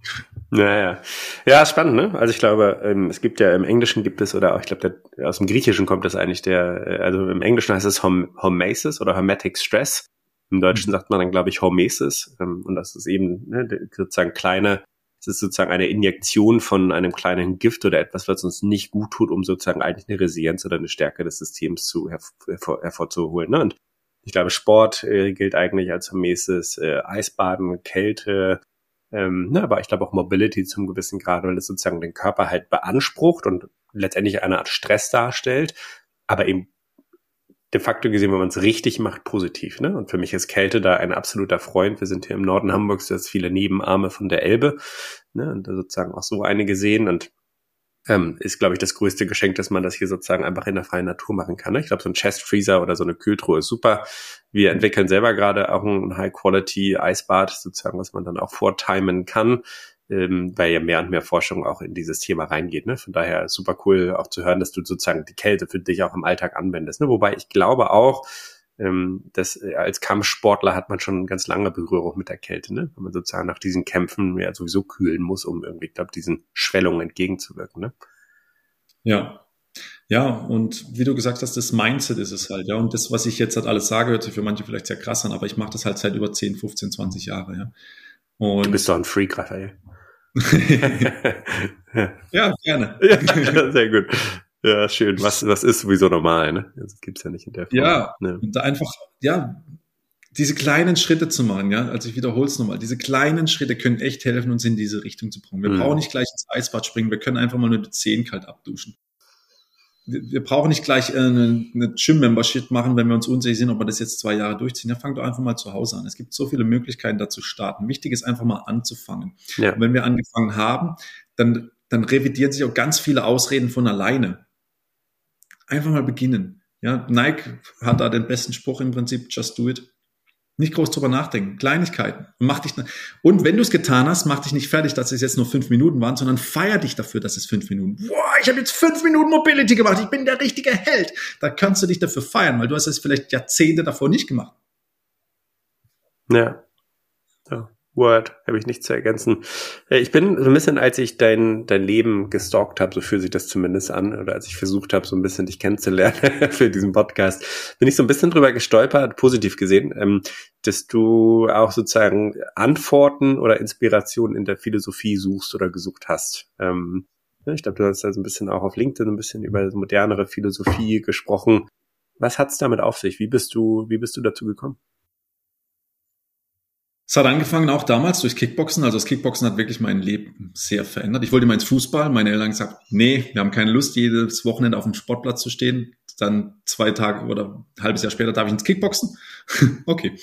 [laughs] Naja. Ja, spannend, ne? Also ich glaube, ähm, es gibt ja im Englischen gibt es, oder auch, ich glaube, aus dem Griechischen kommt das eigentlich der, äh, also im Englischen heißt es Hom Homesis oder Hermetic Stress. Im Deutschen mhm. sagt man dann, glaube ich, Hormesis. Ähm, und das ist eben ne, sozusagen kleine, es ist sozusagen eine Injektion von einem kleinen Gift oder etwas, was uns nicht gut tut, um sozusagen eigentlich eine Resilienz oder eine Stärke des Systems zu hervor, hervorzuholen. Ne? Und ich glaube, Sport äh, gilt eigentlich als Hormesis, äh, Eisbaden, Kälte, ähm, ne, aber ich glaube auch Mobility zum gewissen Grad, weil es sozusagen den Körper halt beansprucht und letztendlich eine Art Stress darstellt, aber eben de facto gesehen, wenn man es richtig macht, positiv. Ne? Und für mich ist Kälte da ein absoluter Freund. Wir sind hier im Norden Hamburgs, du hast viele Nebenarme von der Elbe. Ne? Und da sozusagen auch so eine gesehen. Und ähm, ist, glaube ich, das größte Geschenk, dass man das hier sozusagen einfach in der freien Natur machen kann. Ne? Ich glaube, so ein Chest Freezer oder so eine Kühltruhe ist super. Wir entwickeln selber gerade auch ein High-Quality-Eisbad, sozusagen, was man dann auch vortimen kann, ähm, weil ja mehr und mehr Forschung auch in dieses Thema reingeht. Ne? Von daher super cool auch zu hören, dass du sozusagen die Kälte für dich auch im Alltag anwendest. Ne? Wobei ich glaube auch, ähm, dass äh, als Kampfsportler hat man schon ganz lange Berührung mit der Kälte, ne? Wenn man sozusagen nach diesen Kämpfen ja sowieso kühlen muss, um irgendwie, glaube diesen Schwellungen entgegenzuwirken, ne? Ja. Ja, und wie du gesagt hast, das Mindset ist es halt, ja. Und das, was ich jetzt halt alles sage, hört sich für manche vielleicht sehr krass an, aber ich mache das halt seit über 10, 15, 20 Jahre, ja. Und du bist doch ein Freak, Raphael. [laughs] [laughs] ja, gerne. Ja, [laughs] sehr gut. Ja, schön. Was, was ist sowieso normal, ne? Das gibt's ja nicht in der Form. Ja, ne? und da einfach, ja, diese kleinen Schritte zu machen, ja, also ich wiederhole es nochmal, diese kleinen Schritte können echt helfen, uns in diese Richtung zu bringen. Wir mhm. brauchen nicht gleich ins Eisbad springen, wir können einfach mal nur die Zehen kalt abduschen. Wir, wir brauchen nicht gleich eine, eine Gym-Membership machen, wenn wir uns unsicher sind, ob wir das jetzt zwei Jahre durchziehen. Ja, fang doch einfach mal zu Hause an. Es gibt so viele Möglichkeiten, da zu starten. Wichtig ist einfach mal anzufangen. Ja. Und wenn wir angefangen haben, dann, dann revidieren sich auch ganz viele Ausreden von alleine. Einfach mal beginnen. Ja, Nike hat da den besten Spruch im Prinzip, just do it. Nicht groß drüber nachdenken. Kleinigkeiten. Mach dich, und wenn du es getan hast, mach dich nicht fertig, dass es jetzt nur fünf Minuten waren, sondern feier dich dafür, dass es fünf Minuten. Boah, ich habe jetzt fünf Minuten Mobility gemacht. Ich bin der richtige Held. Da kannst du dich dafür feiern, weil du hast es vielleicht Jahrzehnte davor nicht gemacht. Ja. ja. Word, habe ich nichts zu ergänzen. Äh, ich bin so ein bisschen, als ich dein, dein Leben gestalkt habe, so fühlt sich das zumindest an, oder als ich versucht habe, so ein bisschen dich kennenzulernen [laughs] für diesen Podcast, bin ich so ein bisschen drüber gestolpert, positiv gesehen, ähm, dass du auch sozusagen Antworten oder Inspirationen in der Philosophie suchst oder gesucht hast. Ähm, ich glaube, du hast da so ein bisschen auch auf LinkedIn ein bisschen über modernere Philosophie gesprochen. Was hat's damit auf sich? Wie bist du, wie bist du dazu gekommen? Es hat angefangen auch damals durch Kickboxen. Also das Kickboxen hat wirklich mein Leben sehr verändert. Ich wollte mal ins Fußball. Meine Eltern gesagt, nee, wir haben keine Lust, jedes Wochenende auf dem Sportplatz zu stehen. Dann zwei Tage oder ein halbes Jahr später darf ich ins Kickboxen. [laughs] okay.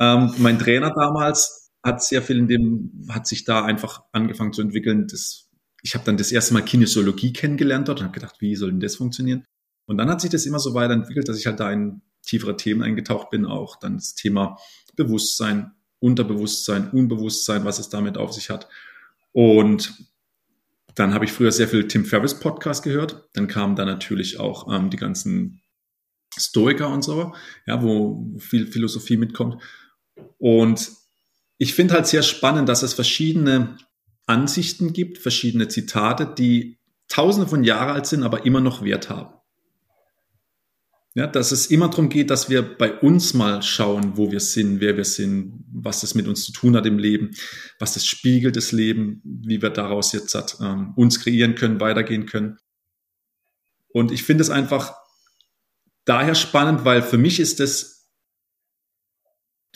Ähm, mein Trainer damals hat sehr viel in dem, hat sich da einfach angefangen zu entwickeln. Das, ich habe dann das erste Mal Kinesiologie kennengelernt dort und habe gedacht, wie soll denn das funktionieren? Und dann hat sich das immer so weiterentwickelt, dass ich halt da in tiefere Themen eingetaucht bin, auch dann das Thema Bewusstsein, Unterbewusstsein, Unbewusstsein, was es damit auf sich hat. Und dann habe ich früher sehr viel Tim Ferriss Podcast gehört. Dann kamen da natürlich auch ähm, die ganzen Stoiker und so, ja, wo viel Philosophie mitkommt. Und ich finde halt sehr spannend, dass es verschiedene Ansichten gibt, verschiedene Zitate, die tausende von Jahren alt sind, aber immer noch Wert haben. Ja, dass es immer darum geht, dass wir bei uns mal schauen, wo wir sind, wer wir sind, was das mit uns zu tun hat im Leben, was das spiegelt das Leben, wie wir daraus jetzt hat, ähm, uns kreieren können, weitergehen können. Und ich finde es einfach daher spannend, weil für mich ist das,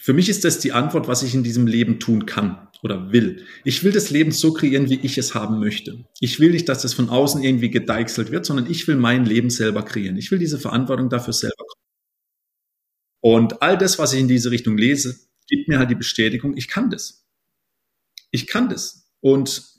für mich ist das die Antwort, was ich in diesem Leben tun kann oder will. Ich will das Leben so kreieren, wie ich es haben möchte. Ich will nicht, dass das von außen irgendwie gedeichselt wird, sondern ich will mein Leben selber kreieren. Ich will diese Verantwortung dafür selber. Und all das, was ich in diese Richtung lese, gibt mir halt die Bestätigung, ich kann das. Ich kann das. Und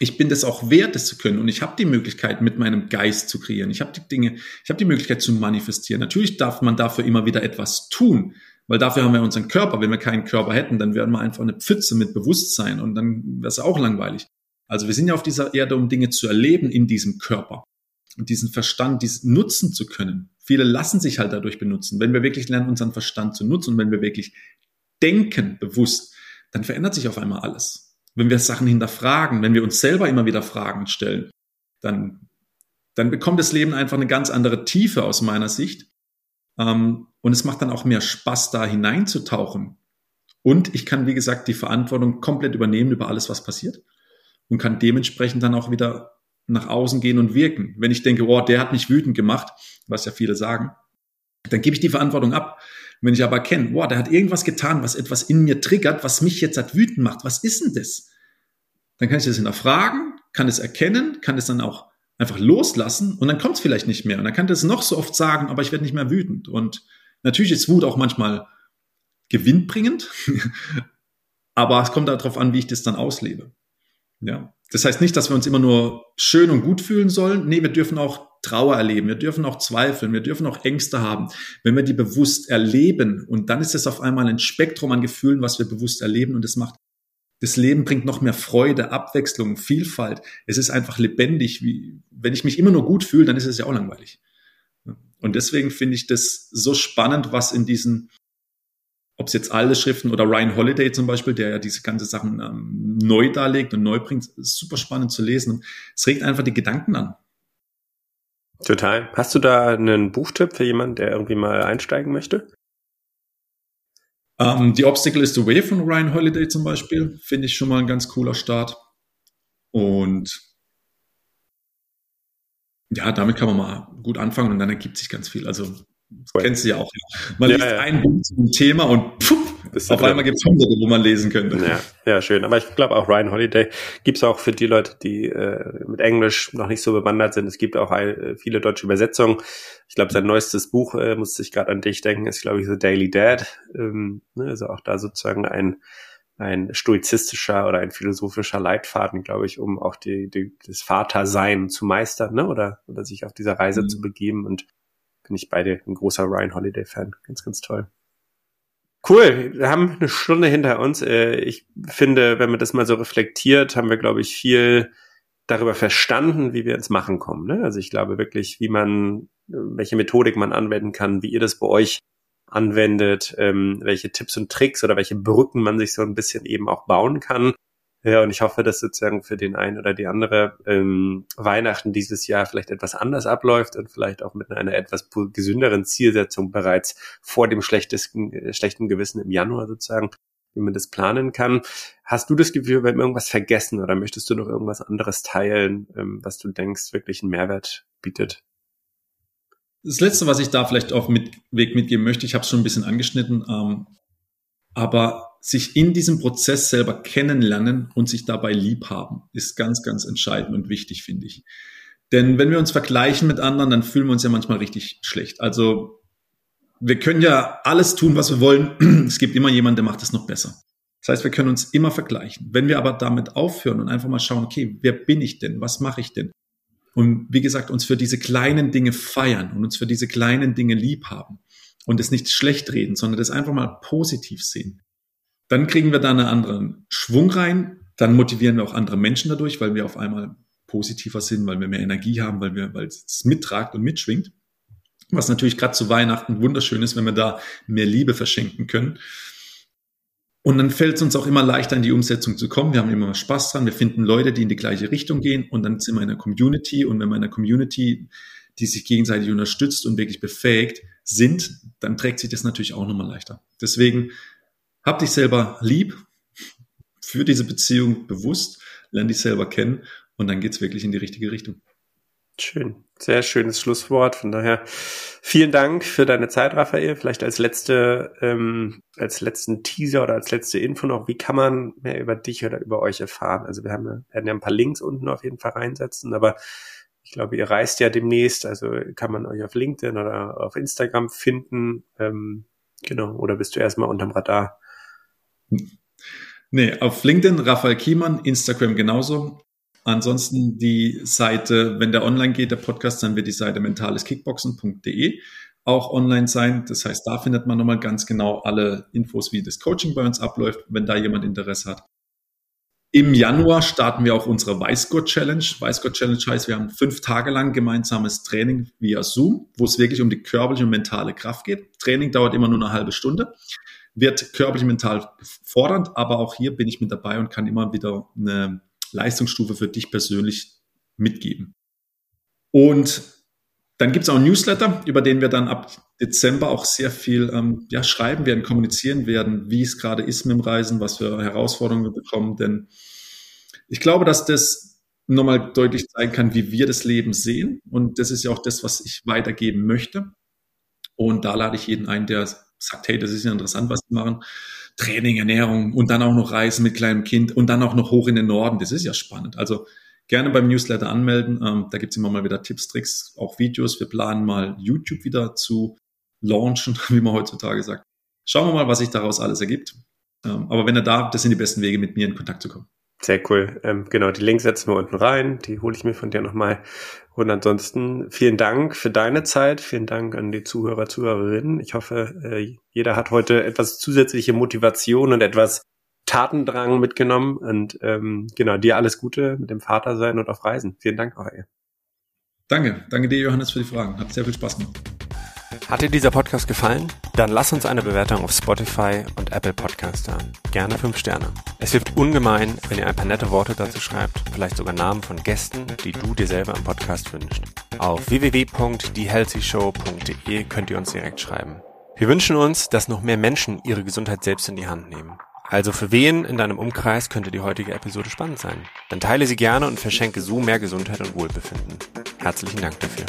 ich bin das auch wert, das zu können. Und ich habe die Möglichkeit, mit meinem Geist zu kreieren. Ich habe die Dinge, ich habe die Möglichkeit zu manifestieren. Natürlich darf man dafür immer wieder etwas tun. Weil dafür haben wir unseren Körper. Wenn wir keinen Körper hätten, dann wären wir einfach eine Pfütze mit Bewusstsein und dann wäre es auch langweilig. Also wir sind ja auf dieser Erde, um Dinge zu erleben in diesem Körper und diesen Verstand, diesen nutzen zu können. Viele lassen sich halt dadurch benutzen. Wenn wir wirklich lernen, unseren Verstand zu nutzen und wenn wir wirklich denken bewusst, dann verändert sich auf einmal alles. wenn wir Sachen hinterfragen, wenn wir uns selber immer wieder Fragen stellen, dann, dann bekommt das Leben einfach eine ganz andere Tiefe aus meiner Sicht. Ähm, und es macht dann auch mehr Spaß, da hineinzutauchen. Und ich kann, wie gesagt, die Verantwortung komplett übernehmen über alles, was passiert. Und kann dementsprechend dann auch wieder nach außen gehen und wirken. Wenn ich denke, oh, der hat mich wütend gemacht, was ja viele sagen, dann gebe ich die Verantwortung ab. Wenn ich aber erkenne, boah, der hat irgendwas getan, was etwas in mir triggert, was mich jetzt halt wütend macht, was ist denn das? Dann kann ich das hinterfragen, kann es erkennen, kann es dann auch einfach loslassen und dann kommt es vielleicht nicht mehr. Und dann kann das noch so oft sagen, aber ich werde nicht mehr wütend. Und natürlich ist Wut auch manchmal gewinnbringend, [laughs] aber es kommt darauf an, wie ich das dann auslebe. Ja. Das heißt nicht, dass wir uns immer nur schön und gut fühlen sollen. Nee, wir dürfen auch Trauer erleben, wir dürfen auch zweifeln, wir dürfen auch Ängste haben. Wenn wir die bewusst erleben und dann ist es auf einmal ein Spektrum an Gefühlen, was wir bewusst erleben und es macht das Leben bringt noch mehr Freude, Abwechslung, Vielfalt. Es ist einfach lebendig. Wie, wenn ich mich immer nur gut fühle, dann ist es ja auch langweilig. Und deswegen finde ich das so spannend, was in diesen, ob es jetzt alle Schriften oder Ryan Holiday zum Beispiel, der ja diese ganze Sachen ähm, neu darlegt und neu bringt, super spannend zu lesen. Und es regt einfach die Gedanken an. Total. Hast du da einen Buchtipp für jemanden, der irgendwie mal einsteigen möchte? Ähm, The Obstacle is the Way von Ryan Holiday zum Beispiel finde ich schon mal ein ganz cooler Start. Und ja, damit kann man mal gut anfangen und dann ergibt sich ganz viel. Also das kennst du ja auch. Man ja, liest ja. ein Buch zum Thema und pfuh, auf einmal gibt es hunderte, wo man lesen könnte. Ja, ja schön. Aber ich glaube auch Ryan Holiday gibt es auch für die Leute, die äh, mit Englisch noch nicht so bewandert sind. Es gibt auch äh, viele deutsche Übersetzungen. Ich glaube, sein neuestes Buch, äh, musste ich gerade an dich denken, ist, glaube ich, The Daily Dad. Ähm, ne, also auch da sozusagen ein ein stoizistischer oder ein philosophischer Leitfaden, glaube ich, um auch die, die, das Vatersein zu meistern, ne? Oder, oder sich auf dieser Reise mhm. zu begeben. Und bin ich beide ein großer Ryan Holiday-Fan. Ganz, ganz toll. Cool, wir haben eine Stunde hinter uns. Äh, ich finde, wenn man das mal so reflektiert, haben wir, glaube ich, viel darüber verstanden, wie wir ins Machen kommen. Ne? Also ich glaube wirklich, wie man, welche Methodik man anwenden kann, wie ihr das bei euch anwendet, ähm, welche Tipps und Tricks oder welche Brücken man sich so ein bisschen eben auch bauen kann. Ja, und ich hoffe, dass sozusagen für den einen oder die andere ähm, Weihnachten dieses Jahr vielleicht etwas anders abläuft und vielleicht auch mit einer etwas gesünderen Zielsetzung bereits vor dem schlechtesten, äh, schlechten Gewissen im Januar sozusagen, wie man das planen kann. Hast du das Gefühl, wir haben irgendwas vergessen oder möchtest du noch irgendwas anderes teilen, ähm, was du denkst, wirklich einen Mehrwert bietet? Das Letzte, was ich da vielleicht auf mit, Weg mitgeben möchte, ich habe es schon ein bisschen angeschnitten, ähm, aber sich in diesem Prozess selber kennenlernen und sich dabei lieb haben, ist ganz, ganz entscheidend und wichtig, finde ich. Denn wenn wir uns vergleichen mit anderen, dann fühlen wir uns ja manchmal richtig schlecht. Also wir können ja alles tun, was wir wollen. [clears throat] Es gibt immer jemanden, der macht es noch besser. Das heißt, wir können uns immer vergleichen. Wenn wir aber damit aufhören und einfach mal schauen, okay, wer bin ich denn? Was mache ich denn? Und wie gesagt, uns für diese kleinen Dinge feiern und uns für diese kleinen Dinge lieb haben und es nicht schlecht reden, sondern das einfach mal positiv sehen dann kriegen wir da einen anderen Schwung rein. Dann motivieren wir auch andere Menschen dadurch, weil wir auf einmal positiver sind, weil wir mehr Energie haben, weil wir, weil es mittragt und mitschwingt. Was natürlich gerade zu Weihnachten wunderschön ist, wenn wir da mehr Liebe verschenken können. Und dann fällt es uns auch immer leichter, in die Umsetzung zu kommen. Wir haben immer Spaß dran. Wir finden Leute, die in die gleiche Richtung gehen. Und dann sind wir in einer Community. Und wenn wir in einer Community, die sich gegenseitig unterstützt und wirklich befähigt sind, dann trägt sich das natürlich auch nochmal leichter. Deswegen hab dich selber lieb, für diese Beziehung bewusst, lerne dich selber kennen und dann geht's wirklich in die richtige Richtung. Schön, sehr schönes Schlusswort. Von daher vielen Dank für deine Zeit, Raphael. Vielleicht als letzte, ähm, als letzten Teaser oder als letzte Info noch, wie kann man mehr über dich oder über euch erfahren? Also wir haben werden ja ein paar Links unten auf jeden Fall reinsetzen, aber ich glaube, ihr reist ja demnächst, also kann man euch auf LinkedIn oder auf Instagram finden. Ähm, genau, oder bist du erstmal unterm Radar? Nee, auf LinkedIn Raphael Kiemann, Instagram genauso. Ansonsten die Seite, wenn der online geht, der Podcast, dann wird die Seite mentaleskickboxen.de auch online sein. Das heißt, da findet man nochmal ganz genau alle Infos, wie das Coaching bei uns abläuft, wenn da jemand Interesse hat. Im Januar starten wir auch unsere Weißgurt Challenge. Weißgurt Challenge heißt, wir haben fünf Tage lang gemeinsames Training via Zoom, wo es wirklich um die körperliche und mentale Kraft geht. Training dauert immer nur eine halbe Stunde. wird körperlich, mental fordernd, aber auch hier bin ich mit dabei und kann immer wieder eine Leistungsstufe für dich persönlich mitgeben. Und dann gibt es auch einen Newsletter, über den wir dann ab Dezember auch sehr viel ähm, ja, schreiben werden, kommunizieren werden, wie es gerade ist mit dem Reisen, was für Herausforderungen wir bekommen. Denn ich glaube, dass das nochmal deutlich zeigen kann, wie wir das Leben sehen. Und das ist ja auch das, was ich weitergeben möchte. Und da lade ich jeden ein, der sagt, hey, das ist ja interessant, was wir machen. Training, Ernährung und dann auch noch Reisen mit kleinem Kind und dann auch noch hoch in den Norden. Das ist ja spannend. Also gerne beim Newsletter anmelden. Ähm, da gibt's immer mal wieder Tipps, Tricks, auch Videos. Wir planen mal YouTube wieder zu launchen, [laughs] wie man heutzutage sagt. Schauen wir mal, was sich daraus alles ergibt. Ähm, aber wenn er da, das sind die besten Wege, mit mir in Kontakt zu kommen. Sehr cool. Ähm, genau, die Links setzen wir unten rein. Die hole ich mir von dir nochmal. Und ansonsten vielen Dank für deine Zeit. Vielen Dank an die Zuhörer, Zuhörerinnen. Ich hoffe, äh, jeder hat heute etwas zusätzliche Motivation und etwas Tatendrang mitgenommen. Und ähm, genau, dir alles Gute mit dem Vater sein und auf Reisen. Vielen Dank auch. Danke. Danke dir, Johannes, für die Fragen. Hat sehr viel Spaß gemacht. Hat dir dieser Podcast gefallen? Dann lass uns eine Bewertung auf Spotify und Apple Podcast da. Gerne fünf Sterne. Es hilft ungemein, wenn ihr ein paar nette Worte dazu schreibt, vielleicht sogar Namen von Gästen, die du dir selber im Podcast wünschst. Auf www.thehealthyshow.de könnt ihr uns direkt schreiben. Wir wünschen uns, dass noch mehr Menschen ihre Gesundheit selbst in die Hand nehmen. Also für wen in deinem Umkreis könnte die heutige Episode spannend sein? Dann teile sie gerne und verschenke so mehr Gesundheit und Wohlbefinden. Herzlichen Dank dafür.